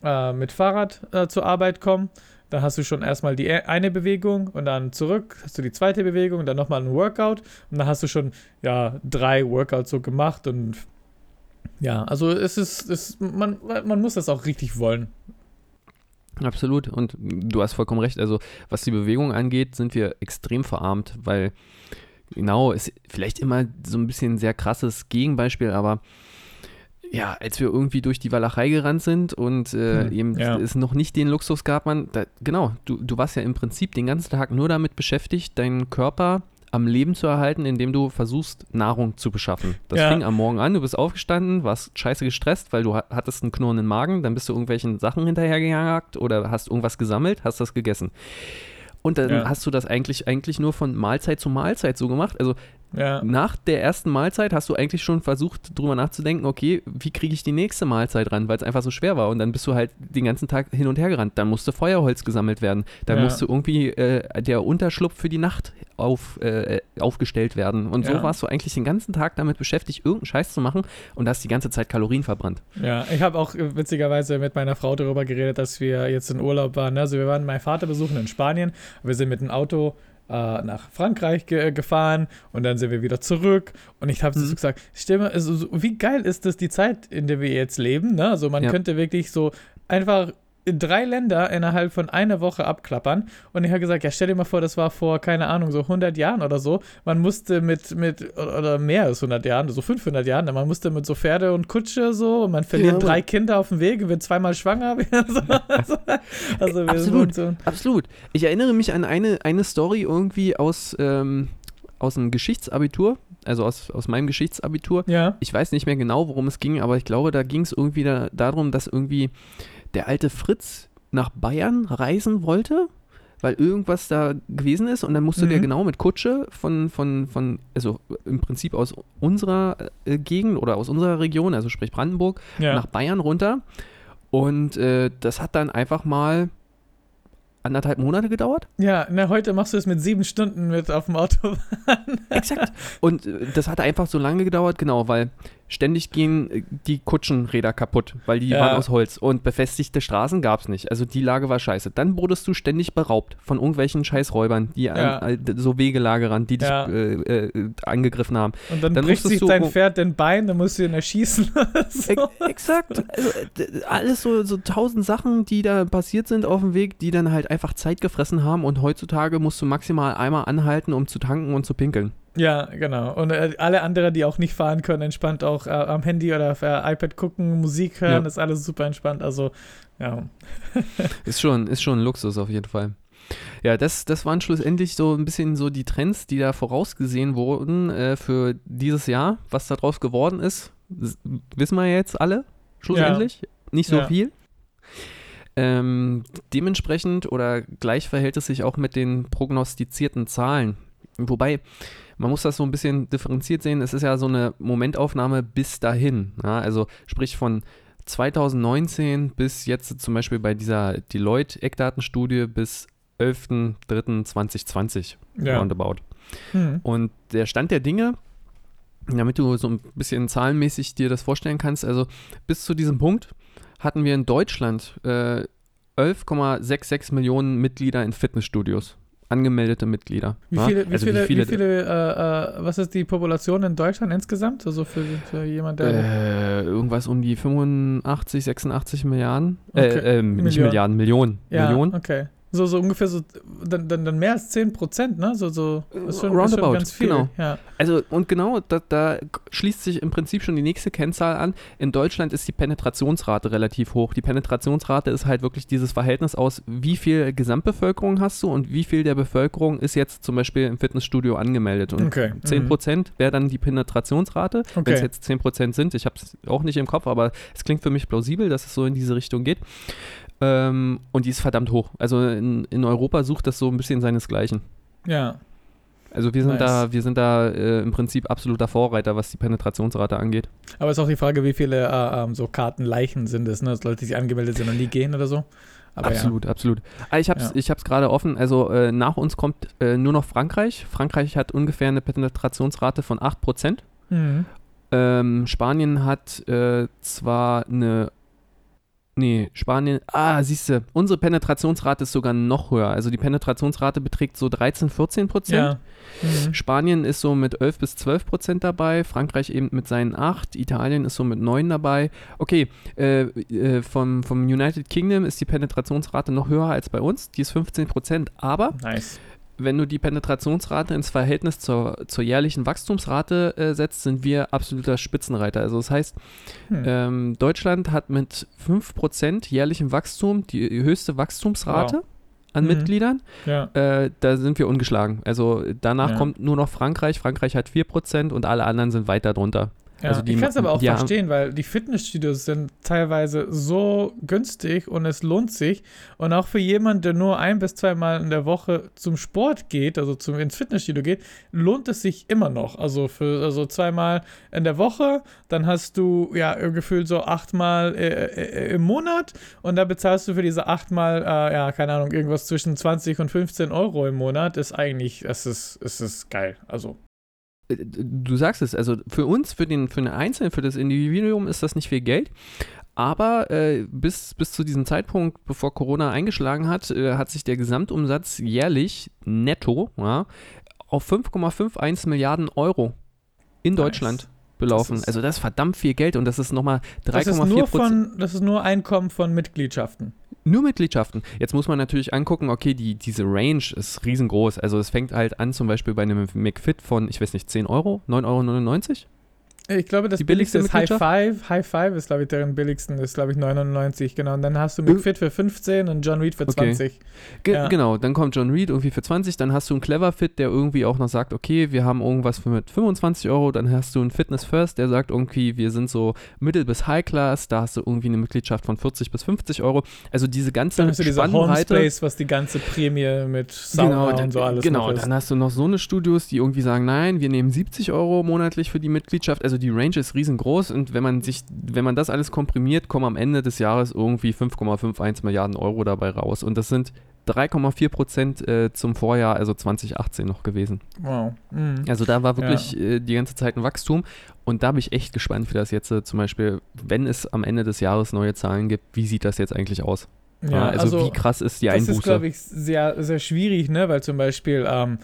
äh, mit Fahrrad äh, zur Arbeit komme, dann hast du schon erstmal die e-, eine Bewegung und dann zurück hast du die zweite Bewegung und dann nochmal ein Workout und dann hast du schon ja drei Workouts so gemacht und ja, also es ist, es, man, man muss das auch richtig wollen. Absolut. Und du hast vollkommen recht. Also, was die Bewegung angeht, sind wir extrem verarmt, weil genau, ist vielleicht immer so ein bisschen ein sehr krasses Gegenbeispiel, aber ja, als wir irgendwie durch die Walachei gerannt sind und äh, hm, eben ja. es noch nicht den Luxus gab, man, da, genau, du, du warst ja im Prinzip den ganzen Tag nur damit beschäftigt, deinen Körper am Leben zu erhalten, indem du versuchst, Nahrung zu beschaffen. Das ja. fing am Morgen an, du bist aufgestanden, warst scheiße gestresst, weil du hattest einen knurrenden Magen, dann bist du irgendwelchen Sachen hinterhergejagt oder hast irgendwas gesammelt, hast das gegessen. Und dann ja. hast du das eigentlich, eigentlich nur von Mahlzeit zu Mahlzeit so gemacht. Also ja. Nach der ersten Mahlzeit hast du eigentlich schon versucht, drüber nachzudenken, okay, wie kriege ich die nächste Mahlzeit ran, weil es einfach so schwer war. Und dann bist du halt den ganzen Tag hin und her gerannt. Dann musste Feuerholz gesammelt werden. Dann ja. musste irgendwie äh, der Unterschlupf für die Nacht auf, äh, aufgestellt werden. Und so ja. warst du eigentlich den ganzen Tag damit beschäftigt, irgendeinen Scheiß zu machen und hast die ganze Zeit Kalorien verbrannt. Ja, ich habe auch äh, witzigerweise mit meiner Frau darüber geredet, dass wir jetzt in Urlaub waren. Also wir waren meinen Vater besuchen in Spanien. Wir sind mit dem Auto äh, nach Frankreich ge gefahren und dann sind wir wieder zurück. Und ich habe mhm. so gesagt, stimme, also, so, wie geil ist das die Zeit, in der wir jetzt leben? Ne? Also man ja. könnte wirklich so einfach drei Länder innerhalb von einer Woche abklappern. Und ich habe gesagt, ja, stell dir mal vor, das war vor, keine Ahnung, so 100 Jahren oder so. Man musste mit, mit oder mehr als 100 Jahren, so 500 Jahren, man musste mit so Pferde und Kutsche so, und man verliert ja, drei Kinder auf dem Weg und wird zweimal schwanger. also, also absolut, so absolut. Ich erinnere mich an eine, eine Story irgendwie aus, ähm, aus dem Geschichtsabitur, also aus, aus meinem Geschichtsabitur. Ja. Ich weiß nicht mehr genau, worum es ging, aber ich glaube, da ging es irgendwie da, darum, dass irgendwie der alte Fritz nach Bayern reisen wollte, weil irgendwas da gewesen ist und dann musste mhm. der genau mit Kutsche von, von, von, also im Prinzip aus unserer äh, Gegend oder aus unserer Region, also sprich Brandenburg, ja. nach Bayern runter. Und äh, das hat dann einfach mal anderthalb Monate gedauert. Ja, na, heute machst du es mit sieben Stunden mit auf dem Autobahn. Exakt. Und äh, das hat einfach so lange gedauert, genau, weil ständig gehen äh, die Kutschenräder kaputt, weil die ja. waren aus Holz und befestigte Straßen gab es nicht. Also die Lage war scheiße. Dann wurdest du ständig beraubt von irgendwelchen Scheißräubern, die ja. an, so Wegelagerern, die dich ja. äh, äh, angegriffen haben. Und dann, dann bricht sich dein Pferd den Bein, dann musst du ihn erschießen. so. exakt. Also, alles so, so tausend Sachen, die da passiert sind auf dem Weg, die dann halt einfach Zeit gefressen haben und heutzutage musst du maximal einmal anhalten, um zu tanken und zu pinkeln. Ja, genau. Und äh, alle anderen, die auch nicht fahren können, entspannt auch äh, am Handy oder auf äh, iPad gucken, Musik hören, ja. ist alles super entspannt. Also, ja. ist, schon, ist schon ein Luxus auf jeden Fall. Ja, das, das waren schlussendlich so ein bisschen so die Trends, die da vorausgesehen wurden äh, für dieses Jahr. Was daraus geworden ist, wissen wir jetzt alle, schlussendlich. Ja. Nicht so ja. viel. Ähm, dementsprechend oder gleich verhält es sich auch mit den prognostizierten Zahlen. Wobei, man muss das so ein bisschen differenziert sehen. Es ist ja so eine Momentaufnahme bis dahin. Ja? Also sprich von 2019 bis jetzt zum Beispiel bei dieser Deloitte-Eckdatenstudie bis 11.03.2020 ja. roundabout. Mhm. Und der Stand der Dinge, damit du so ein bisschen zahlenmäßig dir das vorstellen kannst, also bis zu diesem Punkt hatten wir in Deutschland äh, 11,66 Millionen Mitglieder in Fitnessstudios angemeldete Mitglieder. Wie viele, wie also viele, wie viele, wie viele äh, äh, was ist die Population in Deutschland insgesamt? Also für, für jemand, der. Äh, irgendwas um die 85, 86 Milliarden. Äh, okay. Äh, nicht Million. Milliarden, Millionen. Ja, Millionen. okay. So, so ungefähr so, dann, dann, dann mehr als 10 Prozent, ne? So, so, ist schon, Roundabout, ist schon ganz viel. Genau. Ja. Also, und genau, da, da schließt sich im Prinzip schon die nächste Kennzahl an. In Deutschland ist die Penetrationsrate relativ hoch. Die Penetrationsrate ist halt wirklich dieses Verhältnis aus, wie viel Gesamtbevölkerung hast du und wie viel der Bevölkerung ist jetzt zum Beispiel im Fitnessstudio angemeldet. Und okay. 10 mhm. Prozent wäre dann die Penetrationsrate, okay. wenn es jetzt 10 Prozent sind. Ich habe es auch nicht im Kopf, aber es klingt für mich plausibel, dass es so in diese Richtung geht. Ähm, und die ist verdammt hoch. Also in, in Europa sucht das so ein bisschen seinesgleichen. Ja. Also wir sind nice. da, wir sind da äh, im Prinzip absoluter Vorreiter, was die Penetrationsrate angeht. Aber es ist auch die Frage, wie viele äh, ähm, so Kartenleichen sind es, ne? Dass Leute, die angemeldet sind und nie gehen oder so. Aber absolut, ja. absolut. Ah, ich habe es ja. gerade offen. Also äh, nach uns kommt äh, nur noch Frankreich. Frankreich hat ungefähr eine Penetrationsrate von 8%. Mhm. Ähm, Spanien hat äh, zwar eine Nee, Spanien. Ah, siehst du, unsere Penetrationsrate ist sogar noch höher. Also die Penetrationsrate beträgt so 13, 14 Prozent. Ja. Mhm. Spanien ist so mit 11 bis 12 Prozent dabei. Frankreich eben mit seinen 8. Italien ist so mit 9 dabei. Okay, äh, äh, vom, vom United Kingdom ist die Penetrationsrate noch höher als bei uns. Die ist 15 Prozent. Aber nice wenn du die Penetrationsrate ins Verhältnis zur, zur jährlichen Wachstumsrate äh, setzt, sind wir absoluter Spitzenreiter. Also das heißt, hm. ähm, Deutschland hat mit 5% jährlichem Wachstum die höchste Wachstumsrate. Wow. An mhm. Mitgliedern, ja. äh, da sind wir ungeschlagen. Also danach ja. kommt nur noch Frankreich. Frankreich hat 4% und alle anderen sind weiter drunter. Ja, also die, ich kann es aber auch verstehen, weil die Fitnessstudios sind teilweise so günstig und es lohnt sich. Und auch für jemanden, der nur ein bis zweimal in der Woche zum Sport geht, also zum, ins Fitnessstudio geht, lohnt es sich immer noch. Also für also zweimal in der Woche, dann hast du ja gefühlt so achtmal äh, äh, im Monat und da bezahlst du für diese achtmal, äh, ja, keine Ahnung, irgendwas zwischen 20 und 15 Euro im Monat. Ist eigentlich, es ist, es ist geil. Also du sagst es, also für uns, für den, für den Einzelnen, für das Individuum ist das nicht viel Geld. Aber äh, bis, bis zu diesem Zeitpunkt, bevor Corona eingeschlagen hat, äh, hat sich der Gesamtumsatz jährlich netto ja, auf 5,51 Milliarden Euro in nice. Deutschland belaufen. Das also das ist verdammt viel Geld und das ist nochmal 3,4 Prozent. Das ist nur Einkommen von Mitgliedschaften. Nur Mitgliedschaften. Jetzt muss man natürlich angucken, okay, die, diese Range ist riesengroß. Also es fängt halt an zum Beispiel bei einem McFit von, ich weiß nicht, 10 Euro, 9,99 Euro. Ich glaube, das billigste, billigste ist High Five. High Five ist, glaube ich, deren billigsten, ist, glaube ich, 99, genau. Und dann hast du McFit für 15 und John Reed für 20. Okay. Ge ja. Genau, dann kommt John Reed irgendwie für 20, dann hast du einen Clever Fit, der irgendwie auch noch sagt, okay, wir haben irgendwas für mit 25 Euro, dann hast du einen Fitness First, der sagt irgendwie, wir sind so Mittel- bis High Class, da hast du irgendwie eine Mitgliedschaft von 40 bis 50 Euro. Also diese ganze Dann hast du diese Homespace, was die ganze Prämie mit Sauna genau, und so alles Genau, dann hast du noch so eine Studios, die irgendwie sagen, nein, wir nehmen 70 Euro monatlich für die Mitgliedschaft. Also die Range ist riesengroß groß und wenn man sich, wenn man das alles komprimiert, kommen am Ende des Jahres irgendwie 5,51 Milliarden Euro dabei raus. Und das sind 3,4 Prozent äh, zum Vorjahr, also 2018 noch gewesen. Wow. Mhm. Also da war wirklich ja. äh, die ganze Zeit ein Wachstum und da bin ich echt gespannt, wie das jetzt äh, zum Beispiel, wenn es am Ende des Jahres neue Zahlen gibt, wie sieht das jetzt eigentlich aus? Ja, also, also, wie krass ist die Einbuße? Das ist, glaube ich, sehr, sehr schwierig, ne? weil zum Beispiel ähm,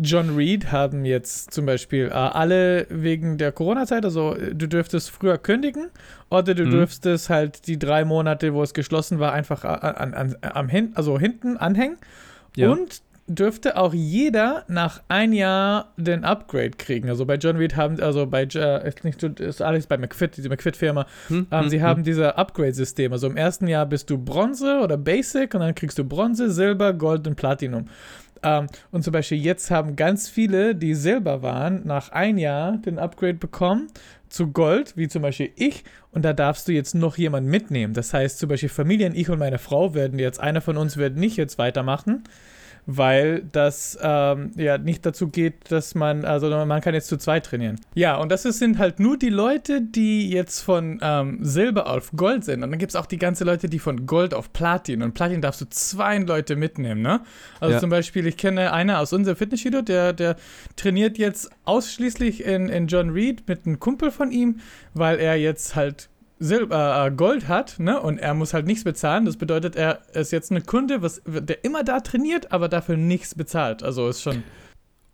John Reed haben jetzt zum Beispiel äh, alle wegen der Corona-Zeit, also du dürftest früher kündigen oder du mhm. dürftest halt die drei Monate, wo es geschlossen war, einfach an, an, am hin, also hinten anhängen. Ja. Und dürfte auch jeder nach ein Jahr den Upgrade kriegen. Also bei John Reed haben, also bei, äh, ist, nicht, ist alles bei McFit, diese McFit-Firma, hm, ähm, hm, sie hm. haben diese Upgrade-System. Also im ersten Jahr bist du Bronze oder Basic und dann kriegst du Bronze, Silber, Gold und Platinum. Ähm, und zum Beispiel jetzt haben ganz viele, die Silber waren, nach ein Jahr den Upgrade bekommen zu Gold, wie zum Beispiel ich. Und da darfst du jetzt noch jemanden mitnehmen. Das heißt zum Beispiel Familien, ich und meine Frau werden jetzt, einer von uns wird nicht jetzt weitermachen weil das ähm, ja nicht dazu geht, dass man, also man kann jetzt zu zweit trainieren. Ja, und das sind halt nur die Leute, die jetzt von ähm, Silber auf Gold sind. Und dann gibt es auch die ganzen Leute, die von Gold auf Platin. Und Platin darfst du zwei Leute mitnehmen, ne? Also ja. zum Beispiel, ich kenne einer aus unserem Fitnessstudio, der, der trainiert jetzt ausschließlich in, in John Reed mit einem Kumpel von ihm, weil er jetzt halt Silber, äh, Gold hat, ne, und er muss halt nichts bezahlen. Das bedeutet, er ist jetzt ein Kunde, was, der immer da trainiert, aber dafür nichts bezahlt. Also ist schon.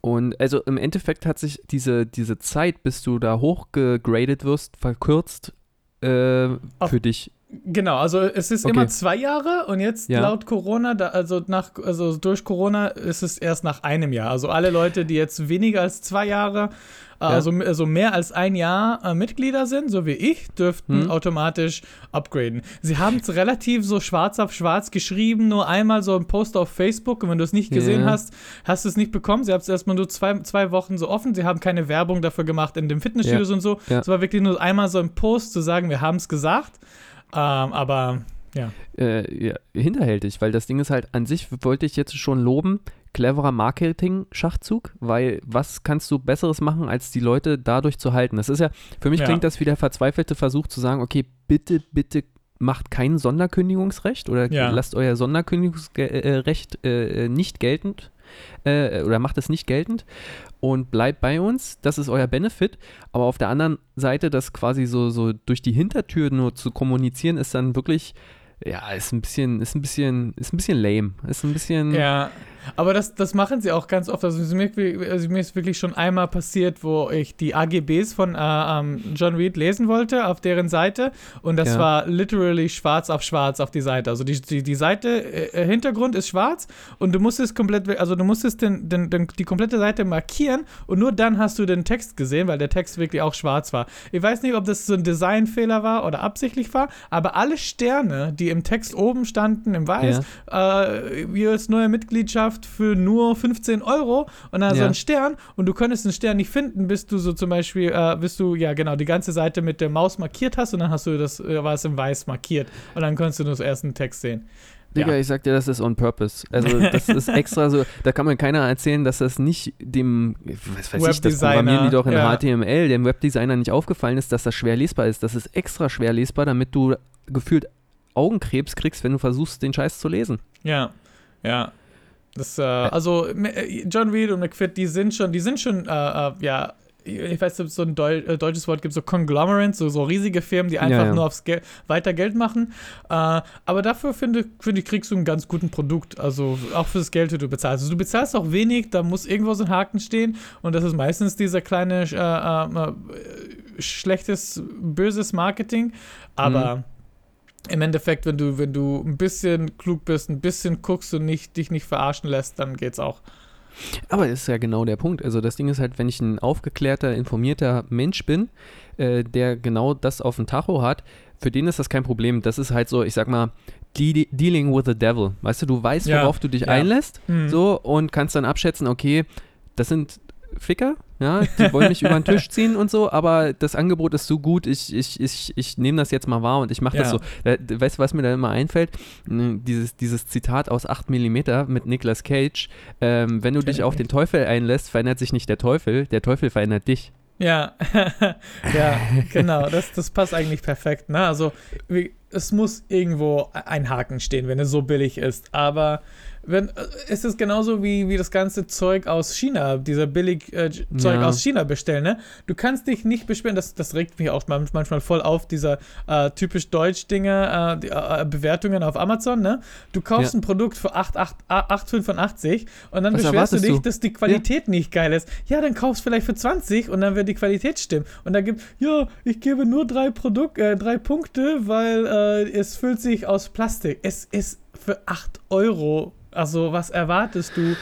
Und also im Endeffekt hat sich diese, diese Zeit, bis du da hochgegradet wirst, verkürzt äh, für dich. Genau, also es ist okay. immer zwei Jahre und jetzt ja. laut Corona, da, also nach, also durch Corona ist es erst nach einem Jahr. Also alle Leute, die jetzt weniger als zwei Jahre also, also mehr als ein Jahr äh, Mitglieder sind, so wie ich, dürften hm. automatisch upgraden. Sie haben es relativ so schwarz auf schwarz geschrieben, nur einmal so ein Post auf Facebook und wenn du es nicht gesehen ja. hast, hast du es nicht bekommen. Sie haben es erstmal nur zwei, zwei Wochen so offen. Sie haben keine Werbung dafür gemacht in den Fitnessstudios ja. und so. Es war wirklich nur einmal so ein Post zu sagen, wir haben es gesagt. Ähm, aber ja. Äh, ja. Hinterhältig, weil das Ding ist halt, an sich wollte ich jetzt schon loben, cleverer Marketing-Schachzug, weil was kannst du Besseres machen, als die Leute dadurch zu halten? Das ist ja, für mich ja. klingt das wie der verzweifelte Versuch zu sagen, okay, bitte, bitte macht kein Sonderkündigungsrecht oder Ja. lasst euer Sonderkündigungsrecht äh, nicht geltend äh, oder macht es nicht geltend und bleibt bei uns. Das ist euer Benefit. Aber auf der anderen Seite, das quasi so, so durch die Hintertür nur zu kommunizieren, ist dann wirklich, ja, ist ein bisschen, ist ein bisschen, ist ein bisschen lame. Ist ein bisschen. Ja, aber das, das machen sie auch ganz oft. Also, mir, also mir ist wirklich schon einmal passiert, wo ich die AGBs von äh, ähm, John Reed lesen wollte auf deren Seite und das Ja. war literally schwarz auf schwarz auf die Seite. Also die, die, die Seite, äh, Hintergrund ist schwarz und du musstest komplett, also du musstest den, den, den, die komplette Seite markieren und nur dann hast du den Text gesehen, weil der Text wirklich auch schwarz war. Ich weiß nicht, ob das so ein Designfehler war oder absichtlich war, aber alle Sterne, die im Text oben standen, im Weiß, äh, wie als neue Mitgliedschaft für nur 15 Euro und dann so Ja. ein Stern und du konntest den Stern nicht finden, bis du so zum Beispiel, äh, bis du ja genau die ganze Seite mit der Maus markiert hast und dann hast du das, äh, war es im Weiß markiert und dann konntest du nur das ersten Text sehen. Digga, Ja. ich sag dir, das ist on purpose. Also das ist extra so, da kann mir keiner erzählen, dass das nicht dem, was weiß ich, das Webdesigner, programmieren die doch in ja. HTML, dem Webdesigner nicht aufgefallen ist, dass das schwer lesbar ist. Das ist extra schwer lesbar, damit du gefühlt Augenkrebs kriegst, wenn du versuchst, den Scheiß zu lesen. Ja, ja. Das, äh, also äh, John Reed und McFit, die sind schon, die sind schon, äh, äh, ja, ich weiß nicht, ob es so ein Deu äh, deutsches Wort gibt, so Conglomerates, so, so riesige Firmen, die einfach ja. nur aufs Gel weiter Geld machen. Äh, aber dafür finde finde ich, kriegst du einen ganz guten Produkt. Also auch für das Geld, das du bezahlst. Also du bezahlst auch wenig, da muss irgendwo so ein Haken stehen. Und das ist meistens dieser kleine schlechtes, böses Marketing. Aber im Endeffekt, wenn du, wenn du ein bisschen klug bist, ein bisschen guckst und nicht, dich nicht verarschen lässt, dann geht's auch. Aber das ist ja genau der Punkt. Also das Ding ist halt, wenn ich ein aufgeklärter, informierter Mensch bin, äh, der genau das auf dem Tacho hat, für den ist das kein Problem. Das ist halt so, ich sag mal, de dealing with the devil. Weißt du, du weißt, Ja, worauf du dich ja. einlässt, Hm. so und kannst dann abschätzen, okay, das sind Ficker, ja, die wollen mich über den Tisch ziehen und so, aber das Angebot ist so gut, ich, ich, ich, ich nehme das jetzt mal wahr und ich mache das Ja. so. Äh, weißt du, was mir da immer einfällt? Dieses, dieses Zitat aus 8 mm mit Nicolas Cage, ähm, wenn du dich ich auf den Teufel einlässt, verändert sich nicht der Teufel, der Teufel verändert dich. Ja, ja, genau, das, das passt eigentlich perfekt. Ne? Also, es muss irgendwo ein Haken stehen, wenn es so billig ist. Aber wenn, äh, es ist genauso wie, wie das ganze Zeug aus China, dieser billig äh, Zeug Ja. aus China bestellen. Ne? Du kannst dich nicht beschweren, das, das regt mich auch man- manchmal voll auf, dieser äh, typisch Deutsch-Dinge, äh, die, äh, Bewertungen auf Amazon. Ne? Du kaufst Ja. ein Produkt für 8, 8, 8,85 und dann Was beschwerst du dich, du? dass die Qualität nicht geil ist. Ja, dann kaufst vielleicht für 20 und dann wird die Qualität stimmen. Und da gibt, ja, ich gebe nur drei Produkt, äh, drei Punkte, weil äh, es füllt sich aus Plastik. Es ist für 8 Euro. Also, was erwartest du?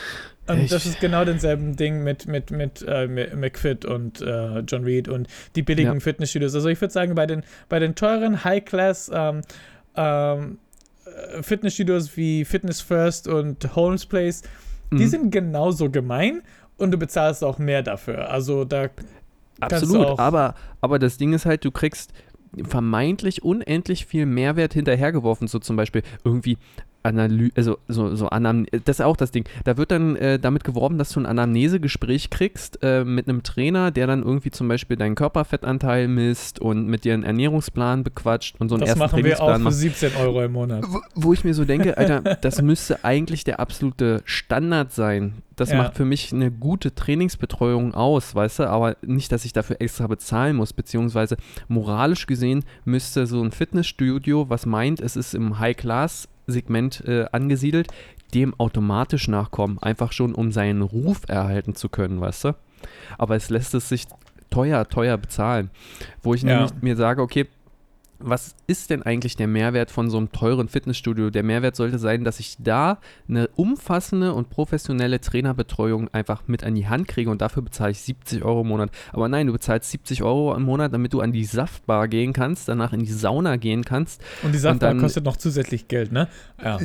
Und das ist genau denselben Ding mit, mit, mit äh, McFit und äh, John Reed und die billigen Ja. Fitnessstudios. Also ich würde sagen, bei den, bei den teuren High-Class ähm, ähm, äh, Fitnessstudios wie Fitness First und Holmes Place, die Mhm. sind genauso gemein und du bezahlst auch mehr dafür. Also da Absolut, aber, aber das Ding ist halt, du kriegst vermeintlich unendlich viel Mehrwert hinterhergeworfen, so zum Beispiel irgendwie Analy also so, so Anam das ist auch das Ding. Da wird dann äh, damit geworben, dass du ein Anamnesegespräch kriegst äh, mit einem Trainer, der dann irgendwie zum Beispiel deinen Körperfettanteil misst und mit dir einen Ernährungsplan bequatscht und so einen das ersten machen wir auch für macht. 17 Euro im Monat. Wo- Wo ich mir so denke, Alter, das müsste eigentlich der absolute Standard sein. Das Ja. macht für mich eine gute Trainingsbetreuung aus, weißt du, aber nicht, dass ich dafür extra bezahlen muss, beziehungsweise moralisch gesehen müsste so ein Fitnessstudio, was meint, es ist im High-Class-Segment äh, angesiedelt, dem automatisch nachkommen, einfach schon, um seinen Ruf erhalten zu können, weißt du. Aber es lässt es sich teuer, teuer bezahlen. Wo ich Ja. nämlich mir sage, okay, was ist denn eigentlich der Mehrwert von so einem teuren Fitnessstudio? Der Mehrwert sollte sein, dass ich da eine umfassende und professionelle Trainerbetreuung einfach mit an die Hand kriege und dafür bezahle ich 70 Euro im Monat. Aber nein, du bezahlst 70 Euro im Monat, damit du an die Saftbar gehen kannst, danach in die Sauna gehen kannst. Und die Saftbar dann- kostet noch zusätzlich Geld, ne? Ja.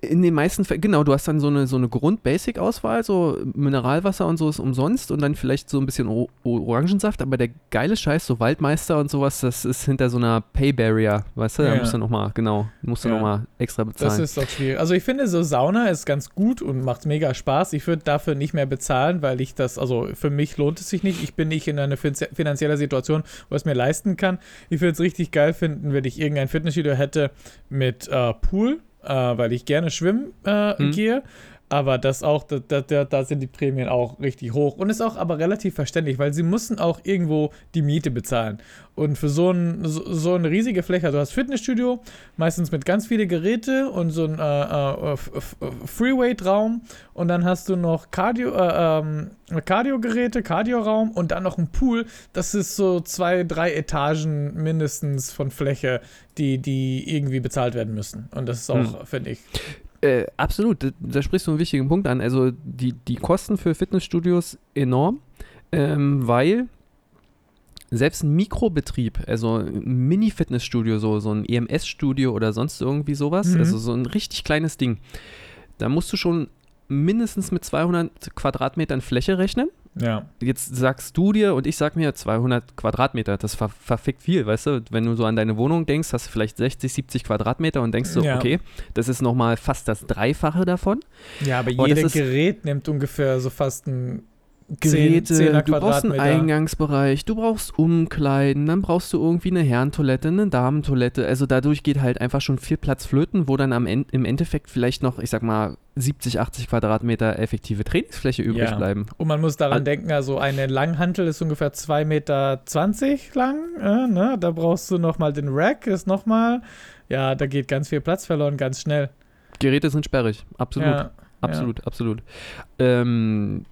In den meisten Fällen, genau, du hast dann so eine, so eine Grund-Basic-Auswahl, so Mineralwasser und so ist umsonst und dann vielleicht so ein bisschen o Orangensaft, aber der geile Scheiß, so Waldmeister und sowas, das ist hinter so einer Pay-Barrier, weißt du? Ja, da musst du nochmal, genau, musst du ja. nochmal extra bezahlen. Das ist doch schwierig. Also ich finde, so Sauna ist ganz gut und macht mega Spaß. Ich würde dafür nicht mehr bezahlen, weil ich das, also für mich lohnt es sich nicht. Ich bin nicht in einer finanziellen Situation, wo es mir leisten kann. Ich würde es richtig geil finden, wenn ich irgendein Fitnessstudio hätte mit äh, Pool äh, weil ich gerne schwimmen äh, hm. gehe. Aber das auch, da, da, da sind die Prämien auch richtig hoch. Und ist auch aber relativ verständlich, weil sie müssen auch irgendwo die Miete bezahlen. Und für so, ein, so, so eine riesige Fläche, also du hast Fitnessstudio, meistens mit ganz viele Geräte und so ein äh, äh, Freeweight-Raum und dann hast du noch Cardio, äh, ähm, Cardio-Geräte, Cardio-Raum und dann noch ein Pool. Das ist so zwei, drei Etagen mindestens von Fläche, die, die irgendwie bezahlt werden müssen. Und das ist auch, hm. finde ich, äh, absolut, da, da, sprichst du einen wichtigen Punkt an. Also die, die Kosten für Fitnessstudios enorm, ähm, weil selbst ein Mikrobetrieb, also ein Mini-Fitnessstudio, so, so ein EMS-Studio oder sonst irgendwie sowas, mhm. also so ein richtig kleines Ding, da musst du schon mindestens mit 200 Quadratmetern Fläche rechnen. Ja. Jetzt sagst du dir und ich sag mir 200 Quadratmeter, das ver verfickt viel, weißt du? Wenn du so an deine Wohnung denkst, hast du vielleicht 60, 70 Quadratmeter und denkst so, ja. okay, das ist nochmal fast das Dreifache davon. Ja, aber jedes Gerät nimmt ungefähr so fast ein Geräte, 10, 10 du brauchst einen Eingangsbereich, du brauchst Umkleiden, dann brauchst du irgendwie eine Herrentoilette, eine Damentoilette. Also dadurch geht halt einfach schon viel Platz flöten, wo dann am End, im Endeffekt vielleicht noch, ich sag mal, 70, 80 Quadratmeter effektive Trainingsfläche übrig ja. bleiben. Und man muss daran Al denken, also eine Langhantel ist ungefähr 2,20 Meter lang. Äh, ne? Da brauchst du nochmal den Rack, ist nochmal, ja, da geht ganz viel Platz verloren, ganz schnell. Geräte sind sperrig, absolut. Ja, absolut, ja. absolut. Ähm,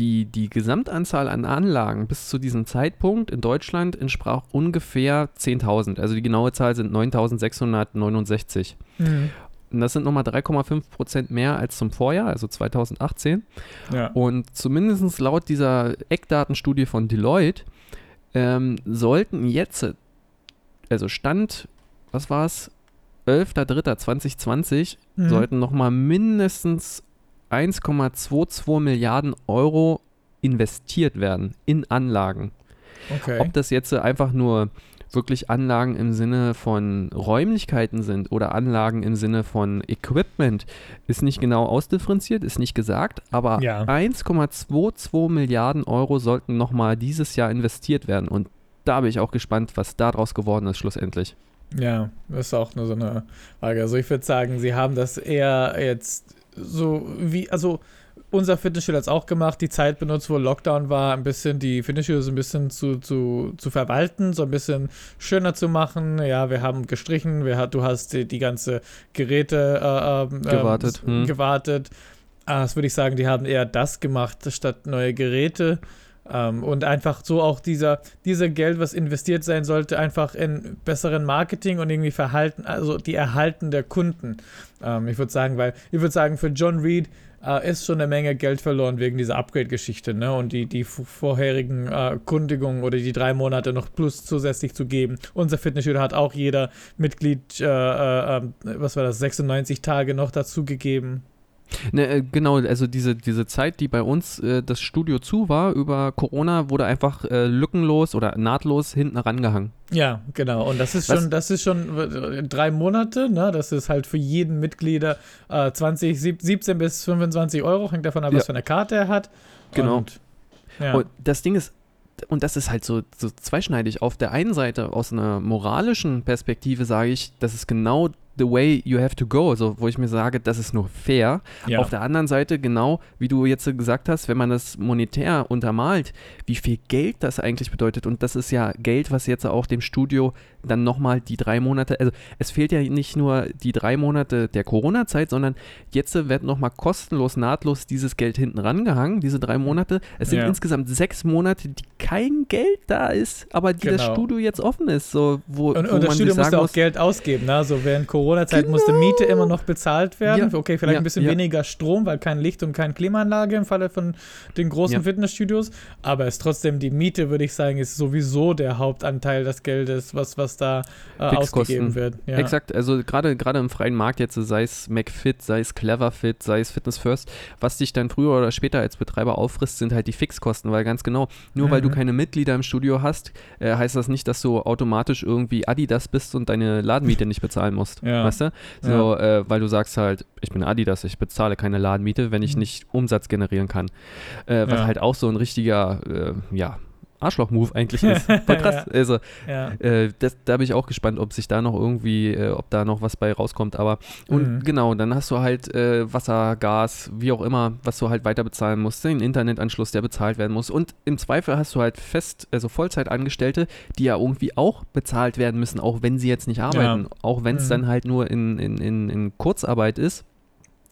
die, die Gesamtanzahl an Anlagen bis zu diesem Zeitpunkt in Deutschland entsprach ungefähr 10.000. Also die genaue Zahl sind 9.669. Mhm. Und das sind nochmal 3,5 Prozent mehr als zum Vorjahr, also 2018. Ja. Und zumindest laut dieser Eckdatenstudie von Deloitte ähm, sollten jetzt, also Stand, was war es, 11.03.2020, mhm. sollten nochmal mindestens 1,22 Milliarden Euro investiert werden in Anlagen. Okay. Ob das jetzt einfach nur wirklich Anlagen im Sinne von Räumlichkeiten sind oder Anlagen im Sinne von Equipment, ist nicht genau ausdifferenziert, ist nicht gesagt, aber ja. 1,22 Milliarden Euro sollten nochmal dieses Jahr investiert werden. Und da bin ich auch gespannt, was daraus geworden ist schlussendlich. Ja, das ist auch nur so eine Frage. Also ich würde sagen, sie haben das eher jetzt so wie, also unser Fitnessstudio hat es auch gemacht, die Zeit benutzt, wo Lockdown war, ein bisschen die Fitnessstudios ein bisschen zu, zu, zu verwalten, so ein bisschen schöner zu machen. Ja, wir haben gestrichen, wir, du hast die, die ganze Geräte äh, ähm, gewartet. Ähm, hm. gewartet. Ah, das würde ich sagen, die haben eher das gemacht, statt neue Geräte. Ähm, und einfach so auch dieser, dieser Geld, was investiert sein sollte, einfach in besseren Marketing und irgendwie Verhalten, also die Erhalten der Kunden. Ähm, ich würde sagen, weil, ich würde sagen, für John Reed äh, ist schon eine Menge Geld verloren wegen dieser Upgrade-Geschichte, ne? Und die, die vorherigen äh, Kundigungen oder die drei Monate noch plus zusätzlich zu geben. Unser Fitnessstudio hat auch jeder Mitglied, äh, äh, ähm, was war das, 96 Tage noch dazu gegeben. Ne, äh, genau, also diese, diese Zeit, die bei uns äh, das Studio zu war, über Corona, wurde einfach äh, lückenlos oder nahtlos hinten rangehangen. Ja, genau. Und das ist Was? schon, das ist schon äh, drei Monate, ne? Das ist halt für jeden Mitglieder äh, 20, 17 bis 25 Euro, hängt davon ab, ja. was für eine Karte er hat. Genau. Und, ja. Und das Ding ist, und das ist halt so, so zweischneidig. Auf der einen Seite, aus einer moralischen Perspektive, sage ich, das ist genau the way you have to go, also wo ich mir sage, das ist nur fair. Ja. Auf der anderen Seite, genau wie du jetzt gesagt hast, wenn man das monetär untermalt, wie viel Geld das eigentlich bedeutet. Und das ist ja Geld, was jetzt auch dem Studio dann nochmal die drei Monate, also es fehlt ja nicht nur die drei Monate der Corona-Zeit, sondern jetzt wird nochmal kostenlos, nahtlos dieses Geld hinten rangehangen, diese drei Monate. Es sind ja. insgesamt sechs Monate, die kein Geld da ist, aber die genau. das Studio jetzt offen ist. So, wo, und, wo und das Studio muss ja auch Geld ausgeben, ne? So während Corona Corona-Zeit Genau. musste Miete immer noch bezahlt werden. Ja, Okay, vielleicht ja, ein bisschen ja. weniger Strom, weil kein Licht und keine Klimaanlage im Falle von den großen. Fitnessstudios. Aber es ist trotzdem die Miete, würde ich sagen, ist sowieso der Hauptanteil des Geldes, was, was da äh, ausgegeben wird. Exakt, also gerade im freien Markt jetzt, sei es McFit, sei es Cleverfit, sei es Fitness First, was dich dann früher oder später als Betreiber auffrisst, sind halt die Fixkosten, weil ganz genau, nur weil du Mhm. keine Mitglieder im Studio hast, äh, heißt das nicht, dass du automatisch irgendwie Adidas bist und deine Ladenmiete nicht bezahlen musst, Ja. Weißt du? So, äh, weil du sagst halt, ich bin Adidas, ich bezahle keine Ladenmiete, wenn ich Mhm. nicht Umsatz generieren kann. Äh, was Ja. halt auch so ein richtiger, äh, ja, Arschloch-Move eigentlich ist. Voll krass. Also, ja. äh, das, da bin ich auch gespannt, ob sich da noch irgendwie, äh, ob da noch was bei rauskommt. Aber und Mhm. genau, dann hast du halt äh, Wasser, Gas, wie auch immer, was du halt weiter bezahlen musst, den Internetanschluss, der bezahlt werden muss. Und im Zweifel hast du halt fest, also Vollzeitangestellte, die ja irgendwie auch bezahlt werden müssen, auch wenn sie jetzt nicht arbeiten. Auch wenn es Mhm. dann halt nur in, in, in, in Kurzarbeit ist.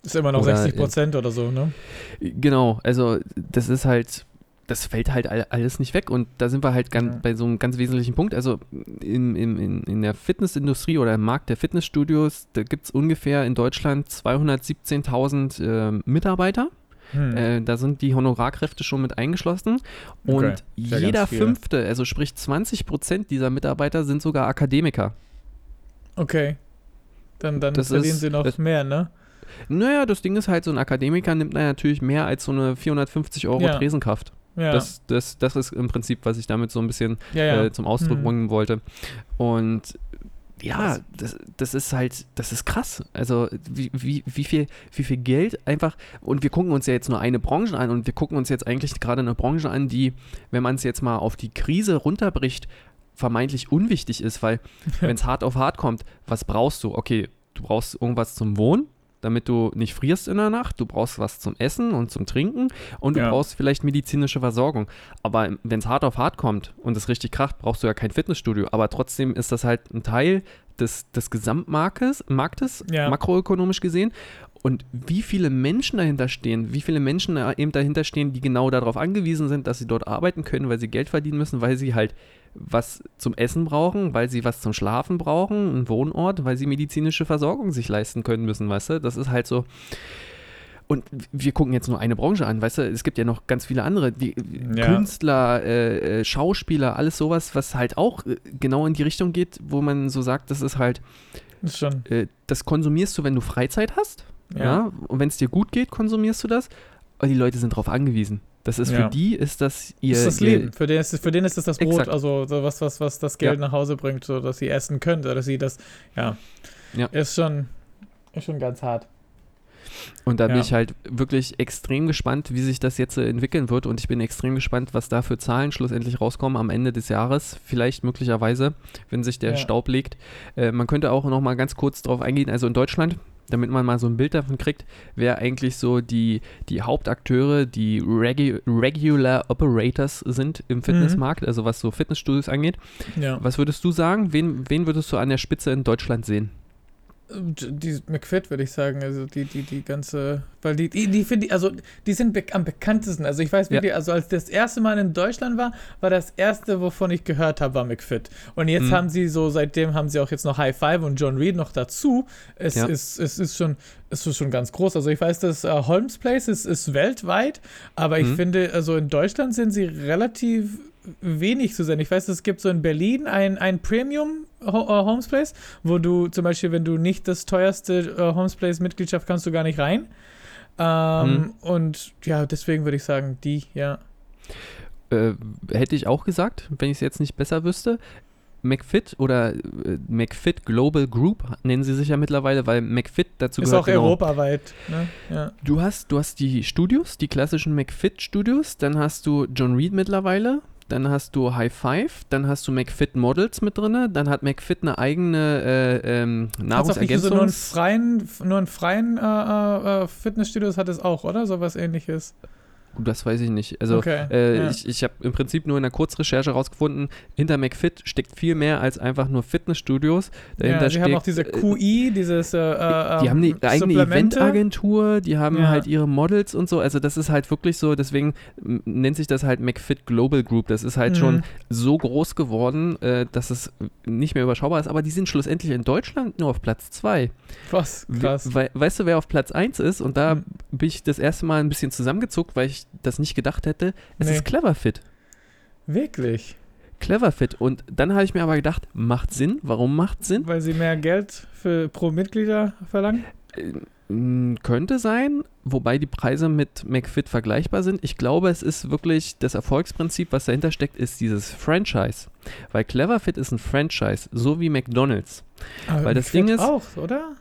Ist immer noch Oder, 60 Prozent oder so, ne? Genau, also das ist halt, das fällt halt all- alles nicht weg und da sind wir halt ganz, Ja. bei so einem ganz wesentlichen Punkt. Also im, in, in der Fitnessindustrie oder im Markt der Fitnessstudios, da gibt es ungefähr in Deutschland 217.000 äh, Mitarbeiter. Hm. Äh, da sind die Honorarkräfte schon mit eingeschlossen und Okay, ja jeder fünfte, also sprich 20 Prozent dieser Mitarbeiter sind sogar Akademiker. okay. Dann, dann das verdienen ist- sie noch das- mehr, ne? Naja, das Ding ist halt, so ein Akademiker nimmt natürlich mehr als so eine 450 Euro Ja. Tresenkraft. Ja. Das, das, das ist im Prinzip, was ich damit so ein bisschen ja, ja. äh, zum Ausdruck Mhm. bringen wollte. Und ja, das, das ist halt, das ist krass. Also wie, wie, wie, viel, wie viel Geld einfach, und wir gucken uns ja jetzt nur eine Branche an und wir gucken uns jetzt eigentlich gerade eine Branche an, die, wenn man es jetzt mal auf die Krise runterbricht, vermeintlich unwichtig ist, weil wenn es hart auf hart kommt, was brauchst du? Okay, du brauchst irgendwas zum Wohnen, damit du nicht frierst in der Nacht, du brauchst was zum Essen und zum Trinken und du Ja. brauchst vielleicht medizinische Versorgung. Aber wenn es hart auf hart kommt und es richtig kracht, brauchst du ja kein Fitnessstudio. Aber trotzdem ist das halt ein Teil des, des Gesamtmarktes, Marktes, Ja. makroökonomisch gesehen. Und wie viele Menschen dahinter stehen, wie viele Menschen eben dahinter stehen, die genau darauf angewiesen sind, dass sie dort arbeiten können, weil sie Geld verdienen müssen, weil sie halt was zum Essen brauchen, weil sie was zum Schlafen brauchen, einen Wohnort, weil sie medizinische Versorgung sich leisten können müssen, weißt du? Das ist halt so. Und wir gucken jetzt nur eine Branche an, weißt du? Es gibt ja noch ganz viele andere, die Ja. Künstler, äh, äh, Schauspieler, alles sowas, was halt auch äh, genau in die Richtung geht, wo man so sagt, das ist halt, ist schon. äh, das konsumierst du, wenn du Freizeit hast, ja, Ja. und wenn es dir gut geht, konsumierst du das, aber die Leute sind darauf angewiesen. Das ist Ja. für die, ist das ihr, Das ist das Leben. Für den ist, für den ist es das Brot, Exakt. also so was, was, was das Geld Ja. nach Hause bringt, so dass sie essen können, oder dass sie das, ja. Ja. Ist schon, ist schon ganz hart. Und da bin Ja. ich halt wirklich extrem gespannt, wie sich das jetzt entwickeln wird. Und ich bin extrem gespannt, was da für Zahlen schlussendlich rauskommen am Ende des Jahres. Vielleicht möglicherweise, wenn sich der Ja. Staub legt. Äh, man könnte auch noch mal ganz kurz drauf eingehen. Also in Deutschland, damit man mal so ein Bild davon kriegt, wer eigentlich so die, die Hauptakteure, die Regu Regular Operators sind im Fitnessmarkt, also was so Fitnessstudios angeht. Ja. Was würdest du sagen? Wen, wen würdest du an der Spitze in Deutschland sehen? Die McFit, würde ich sagen, also die, die, die ganze, weil die, die, die finde ich, also die sind be am bekanntesten. Also ich weiß Ja. wirklich, also als das erste Mal in Deutschland war, war das erste, wovon ich gehört habe, war McFit. Und jetzt Mhm. haben sie so, seitdem haben sie auch jetzt noch High Five und John Reed noch dazu. Es Ja. ist, es ist schon, es ist schon ganz groß. Also ich weiß, dass äh, Holmes Place ist, ist weltweit, aber ich Mhm. finde, also in Deutschland sind sie relativ wenig zu sehen. Ich weiß, es gibt so in Berlin ein, ein Premium äh, Homes Place, wo du zum Beispiel, wenn du nicht das teuerste äh, Homes Place Mitgliedschaft kannst du gar nicht rein. Ähm, Mhm. Und ja, deswegen würde ich sagen, die, ja. Äh, hätte ich auch gesagt, wenn ich es jetzt nicht besser wüsste. McFit oder äh, McFit Global Group nennen sie sich ja mittlerweile, weil McFit dazu Ist gehört. auch genau, europaweit. Ne? Ja. Du hast, du hast die Studios, die klassischen McFit Studios, dann hast du John Reed mittlerweile, dann hast du High Five, dann hast du McFit Models mit drin, dann hat McFit eine eigene äh, ähm, so nur einen freien, nur einen freien äh, äh, äh, Fitnessstudios hat es auch, oder? Sowas ähnliches. Das weiß ich nicht. Also Okay, äh, ja. ich, ich habe im Prinzip nur in der Kurzrecherche rausgefunden, hinter McFit steckt viel mehr als einfach nur Fitnessstudios. Dahinter Ja, sie haben auch diese äh, QI, dieses äh, äh, die haben eine ähm, eigene. Eventagentur, die haben Ja. halt ihre Models und so. Also das ist halt wirklich so, deswegen nennt sich das halt McFit Global Group. Das ist halt Mhm. schon so groß geworden, äh, dass es nicht mehr überschaubar ist. Aber die sind schlussendlich in Deutschland nur auf Platz 2. Was? Krass. We weißt du, wer auf Platz 1 ist? Und da Hm. bin ich das erste Mal ein bisschen zusammengezuckt, weil ich das nicht gedacht hätte. Es Nee. ist Cleverfit. Wirklich? Cleverfit. Und dann habe ich mir aber gedacht, macht Sinn. Warum macht Sinn? Weil sie mehr Geld für pro Mitglieder verlangen? Mm, Könnte sein, wobei die Preise mit McFit vergleichbar sind. Ich glaube, es ist wirklich das Erfolgsprinzip, was dahinter steckt, ist dieses Franchise. Weil Cleverfit ist ein Franchise, so wie McDonald's. Aber Weil das McFit Ding ist- auch, oder?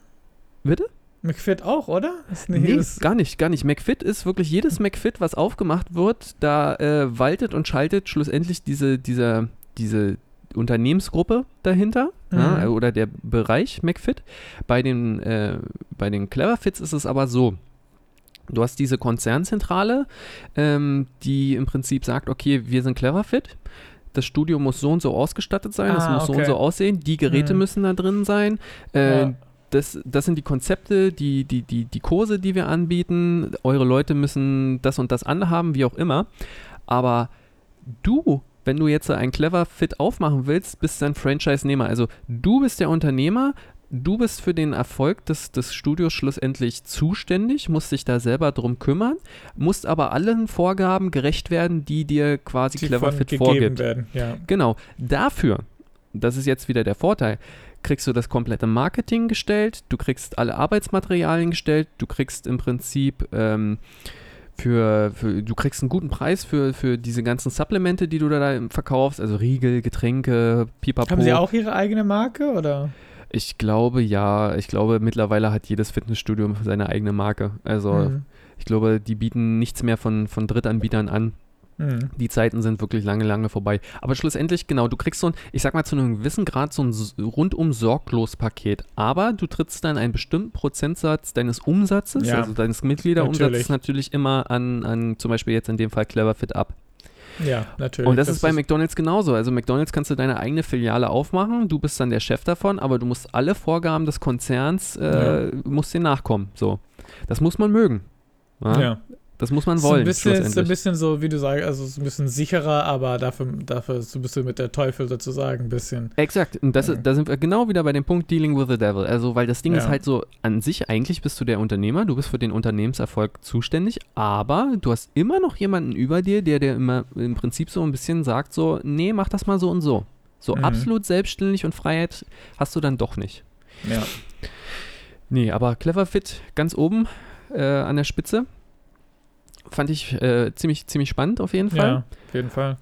Bitte? McFit auch, oder? Ist nicht Nee, gar nicht, gar nicht. McFit ist wirklich jedes McFit, was aufgemacht wird, da äh, waltet und schaltet schlussendlich diese, dieser, diese Unternehmensgruppe dahinter Mhm. ja, äh, oder der Bereich McFit. Bei den, äh, bei den Cleverfits ist es aber so. Du hast diese Konzernzentrale, ähm, die im Prinzip sagt, okay, wir sind Cleverfit. Das Studio muss so und so ausgestattet sein, es Ah, muss so und okay. so aussehen, die Geräte Mhm. müssen da drin sein. Äh, Ja. Das, das sind die Konzepte, die, die, die, die Kurse, die wir anbieten. Eure Leute müssen das und das anhaben, wie auch immer. Aber du, wenn du jetzt ein Clever Fit aufmachen willst, bist dann Franchise-Nehmer. Also du bist der Unternehmer, du bist für den Erfolg des, des Studios schlussendlich zuständig, musst dich da selber drum kümmern, musst aber allen Vorgaben gerecht werden, die dir quasi die Clever Fit vorgibt. werden. Ja. Genau. Dafür, das ist jetzt wieder der Vorteil, kriegst du das komplette Marketing gestellt, du kriegst alle Arbeitsmaterialien gestellt, du kriegst im Prinzip ähm, für, für, du kriegst einen guten Preis für, für diese ganzen Supplemente, die du da verkaufst, also Riegel, Getränke, Pipapo. Haben sie auch ihre eigene Marke, oder? Ich glaube ja, ich glaube mittlerweile hat jedes Fitnessstudio seine eigene Marke. Also Mhm. ich glaube, die bieten nichts mehr von, von Drittanbietern an. Mhm. Die Zeiten sind wirklich lange, lange vorbei. Aber schlussendlich, genau, du kriegst so ein, ich sag mal zu einem gewissen Grad so ein rundum sorglos Paket. Aber du trittst dann einen bestimmten Prozentsatz deines Umsatzes, Ja. also deines Mitgliederumsatzes Natürlich. natürlich immer an, an zum Beispiel jetzt in dem Fall Cleverfit ab. Ja, natürlich. Und das, ist bei McDonalds genauso. Also McDonalds kannst du deine eigene Filiale aufmachen, du bist dann der Chef davon, aber du musst alle Vorgaben des Konzerns, äh, musst dir nachkommen. So. Das muss man mögen. Ja? ja. Das muss man wollen, ein bisschen, ist ein bisschen so, wie du sagst, also es ist ein bisschen sicherer, aber dafür, dafür so bist du mit der Teufel sozusagen ein bisschen. Exakt, und das, Ja. da sind wir genau wieder bei dem Punkt Dealing with the Devil. Also, weil das Ding Ja. ist halt so, an sich eigentlich bist du der Unternehmer, du bist für den Unternehmenserfolg zuständig, aber du hast immer noch jemanden über dir, der dir immer im Prinzip so ein bisschen sagt, so, nee, mach das mal so und so. So Mhm. absolut selbstständig und Freiheit hast du dann doch nicht. Ja. Nee, aber Cleverfit ganz oben äh, an der Spitze. Fand ich äh, ziemlich, ziemlich spannend auf jeden Fall. ja, auf jeden Fall.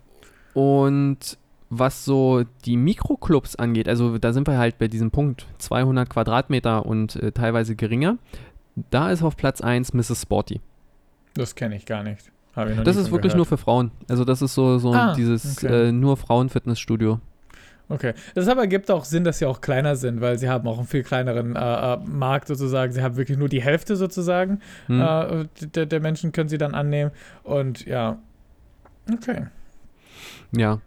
Und was so die Mikroclubs angeht, also da sind wir halt bei diesem Punkt 200 Quadratmeter und äh, teilweise geringer. Da ist auf Platz 1 Mrs. Sporty. Das kenne ich gar nicht. Ich noch Das ist wirklich nur gehört. für Frauen. Also das ist so, so Ah, dieses okay. äh, nur Frauen-Fitnessstudio. Okay. Das aber gibt auch Sinn, dass sie auch kleiner sind, weil sie haben auch einen viel kleineren äh, äh, Markt sozusagen. Sie haben wirklich nur die Hälfte sozusagen Hm. äh, der, der Menschen können sie dann annehmen. Und ja. Okay. Ja.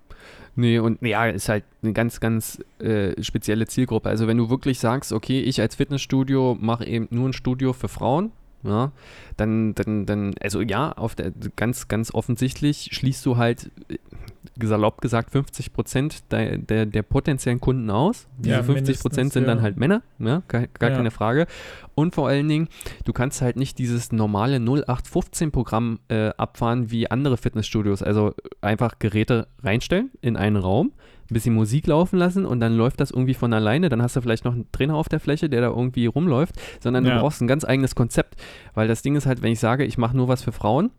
Nee, und ja, ist halt eine ganz, ganz äh, spezielle Zielgruppe. Also wenn du wirklich sagst, okay, ich als Fitnessstudio mache eben nur ein Studio für Frauen, ja, dann, dann, dann, also ja, auf der, ganz, ganz offensichtlich schließt du halt, äh, salopp gesagt, 50 Prozent der, der, der potenziellen Kunden aus. Diese Ja, 50 Prozent sind dann ja. halt Männer, ja, gar, gar Ja. keine Frage. Und vor allen Dingen, du kannst halt nicht dieses normale 0815-Programm äh, abfahren wie andere Fitnessstudios. Also einfach Geräte reinstellen in einen Raum, ein bisschen Musik laufen lassen und dann läuft das irgendwie von alleine. Dann hast du vielleicht noch einen Trainer auf der Fläche, der da irgendwie rumläuft, sondern Ja. du brauchst ein ganz eigenes Konzept. Weil das Ding ist halt, wenn ich sage, ich mache nur was für Frauen,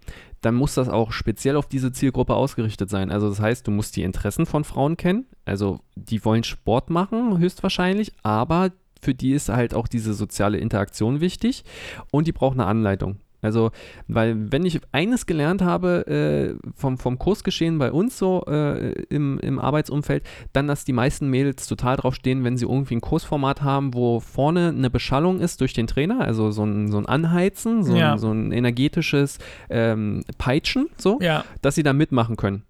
dann muss das auch speziell auf diese Zielgruppe ausgerichtet sein. Also das heißt, du musst die Interessen von Frauen kennen. Also die wollen Sport machen, höchstwahrscheinlich, aber für die ist halt auch diese soziale Interaktion wichtig und die brauchen eine Anleitung. Also, weil wenn ich eines gelernt habe äh, vom, vom Kursgeschehen bei uns so äh, im, im Arbeitsumfeld, dann, dass die meisten Mädels total drauf stehen, wenn sie irgendwie ein Kursformat haben, wo vorne eine Beschallung ist durch den Trainer, also so ein, so ein Anheizen, so, Ja. ein, so ein energetisches ähm, Peitschen, so, Ja, dass sie da mitmachen können.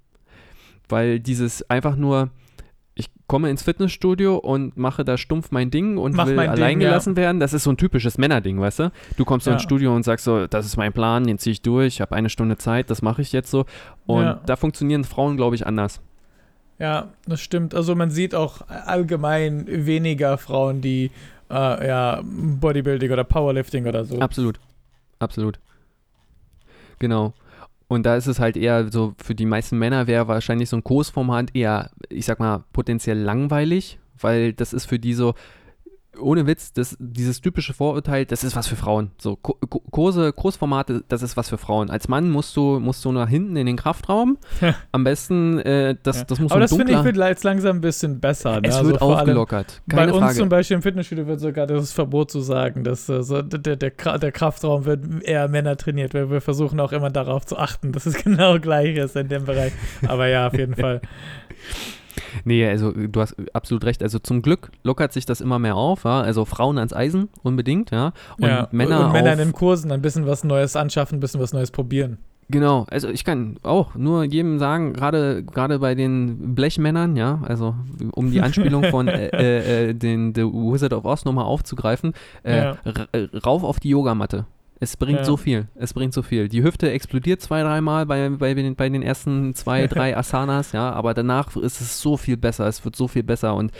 Weil dieses einfach nur, komme ins Fitnessstudio und mache da stumpf mein Ding und Mach will Ding, allein ja. gelassen werden, das ist so ein typisches Männerding, weißt du? Du kommst so Ja. ins Studio und sagst so, das ist mein Plan, den ziehe ich durch, ich habe eine Stunde Zeit, das mache ich jetzt so. Und Ja. da funktionieren Frauen, glaube ich, anders. ja, das stimmt. Also man sieht auch allgemein weniger Frauen, die äh, ja, Bodybuilding oder Powerlifting oder so. Absolut. Absolut. Genau. Und da ist es halt eher so, für die meisten Männer wäre wahrscheinlich so ein Kursformat eher, ich sag mal, potenziell langweilig, weil das ist für die so, ohne Witz, das, dieses typische Vorurteil, das ist was für Frauen. So, Ku- Ku- Kurse, Kursformate, das ist was für Frauen. Als Mann musst du, musst du nach hinten in den Kraftraum. Am besten, äh, das, Ja. das muss Aber das finde ich wird jetzt langsam ein bisschen besser. Ne? Es Also wird allem aufgelockert. Keine Bei uns Frage. zum Beispiel im Fitnessstudio wird sogar das Verbot zu sagen, dass äh, so der, der, der Kraftraum wird eher Männer trainiert, weil wir versuchen auch immer darauf zu achten, dass es genau gleich ist in dem Bereich. Aber ja, auf jeden Fall. Nee, also du hast absolut recht. Also zum Glück lockert sich das immer mehr auf. Ja? Also Frauen ans Eisen unbedingt, ja. Und ja. Männer und Männer auf, in den Kursen ein bisschen was Neues anschaffen, ein bisschen was Neues probieren. Genau, also ich kann auch nur jedem sagen, gerade gerade bei den Blechmännern, ja, also um die Anspielung von äh, äh, äh, den The Wizard of Oz nochmal aufzugreifen, äh, Ja. äh, rauf auf die Yogamatte. Es bringt Ja. so viel, es bringt so viel. Die Hüfte explodiert zwei, dreimal bei, bei, den, bei den ersten zwei, drei Asanas, ja, aber danach ist es so viel besser, es wird so viel besser und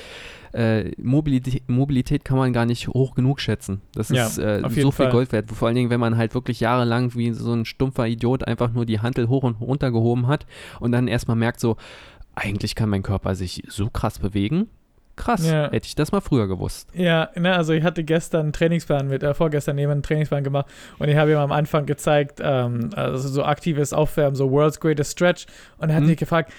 äh, Mobilität, Mobilität kann man gar nicht hoch genug schätzen. Das Ja, ist äh, so viel Fall. Gold wert. Vor allen Dingen, wenn man halt wirklich jahrelang wie so ein stumpfer Idiot einfach nur die Hantel hoch und runter gehoben hat und dann erstmal merkt so, eigentlich kann mein Körper sich so krass bewegen. Krass, Ja. hätte ich das mal früher gewusst. Ja, ne, also ich hatte gestern einen Trainingsplan mit, äh, vorgestern jemand einen Trainingsplan gemacht und ich habe ihm am Anfang gezeigt, ähm, also so aktives Aufwärmen, so World's Greatest Stretch und er hat Mhm. mich gefragt,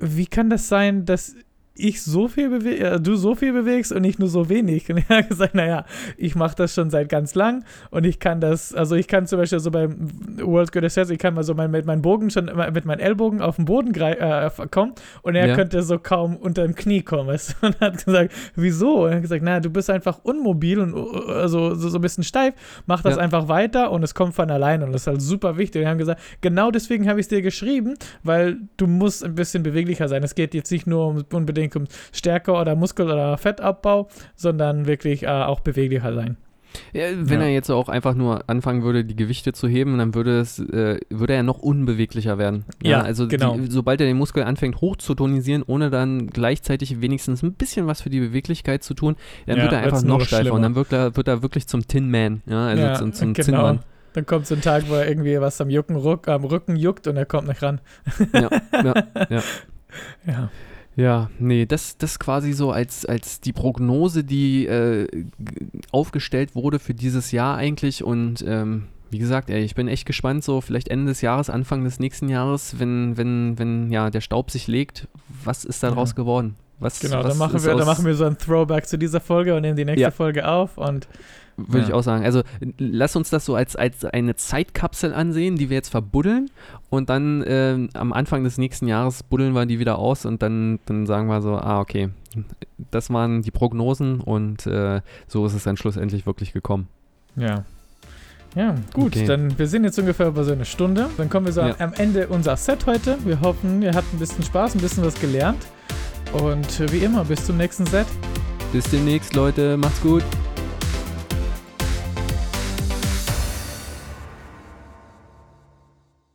wie kann das sein, dass ich so viel bewege, äh, du so viel bewegst und ich nur so wenig. Und er hat gesagt, naja, ich mache das schon seit ganz lang und ich kann das, also ich kann zum Beispiel so beim World's Greatest Stretch, ich kann mal so mein, mit meinem Bogen schon immer mit meinen Ellbogen auf den Boden äh, kommen und er Ja. könnte so kaum unter dem Knie kommen. Weißt du? Und er hat gesagt, wieso? Und er hat gesagt, na, du bist einfach unmobil und uh, also, so, so ein bisschen steif, mach das Ja. einfach weiter und es kommt von alleine und das ist halt super wichtig. Und wir haben gesagt, genau deswegen habe ich es dir geschrieben, weil du musst ein bisschen beweglicher sein. Es geht jetzt nicht nur um, unbedingt Stärke oder Muskel- oder Fettabbau, sondern wirklich äh, auch beweglicher sein. Ja, wenn Ja. er jetzt auch einfach nur anfangen würde, die Gewichte zu heben, dann würde es, äh, würde er noch unbeweglicher werden. Ja, also genau. die, sobald er den Muskel anfängt hoch zu tonisieren, ohne dann gleichzeitig wenigstens ein bisschen was für die Beweglichkeit zu tun, dann Ja, wird er einfach noch steifer schlimmer. und dann wird er, wird er wirklich zum Tin Man, ja, also Ja, zum, zum genau. Zinnmann. Dann kommt so ein Tag, wo er irgendwie was am, Jucken, ruck, am Rücken juckt und er kommt nicht ran. Ja, ja, ja. Ja. Nee, das, das quasi so als, als die Prognose, die äh, aufgestellt wurde für dieses Jahr eigentlich. Und ähm, wie gesagt, ey, ich bin echt gespannt, so vielleicht Ende des Jahres, Anfang des nächsten Jahres, wenn, wenn, wenn ja der Staub sich legt, was ist daraus Ja. geworden? Was, Genau, was dann machen, wir, dann machen wir so ein Throwback zu dieser Folge und nehmen die nächste Ja. Folge auf und Würde ich Ja. auch sagen. Also lass uns das so als, als eine Zeitkapsel ansehen, die wir jetzt verbuddeln und dann ähm, am Anfang des nächsten Jahres buddeln wir die wieder aus und dann, dann sagen wir so, ah, okay, das waren die Prognosen und äh, so ist es dann schlussendlich wirklich gekommen. Ja. Ja, gut, Okay. dann wir sind jetzt ungefähr bei so eine Stunde. Dann kommen wir so Ja. am Ende unser Set heute. Wir hoffen, ihr habt ein bisschen Spaß, ein bisschen was gelernt. Und äh, wie immer, bis zum nächsten Set. Bis demnächst, Leute. Macht's gut.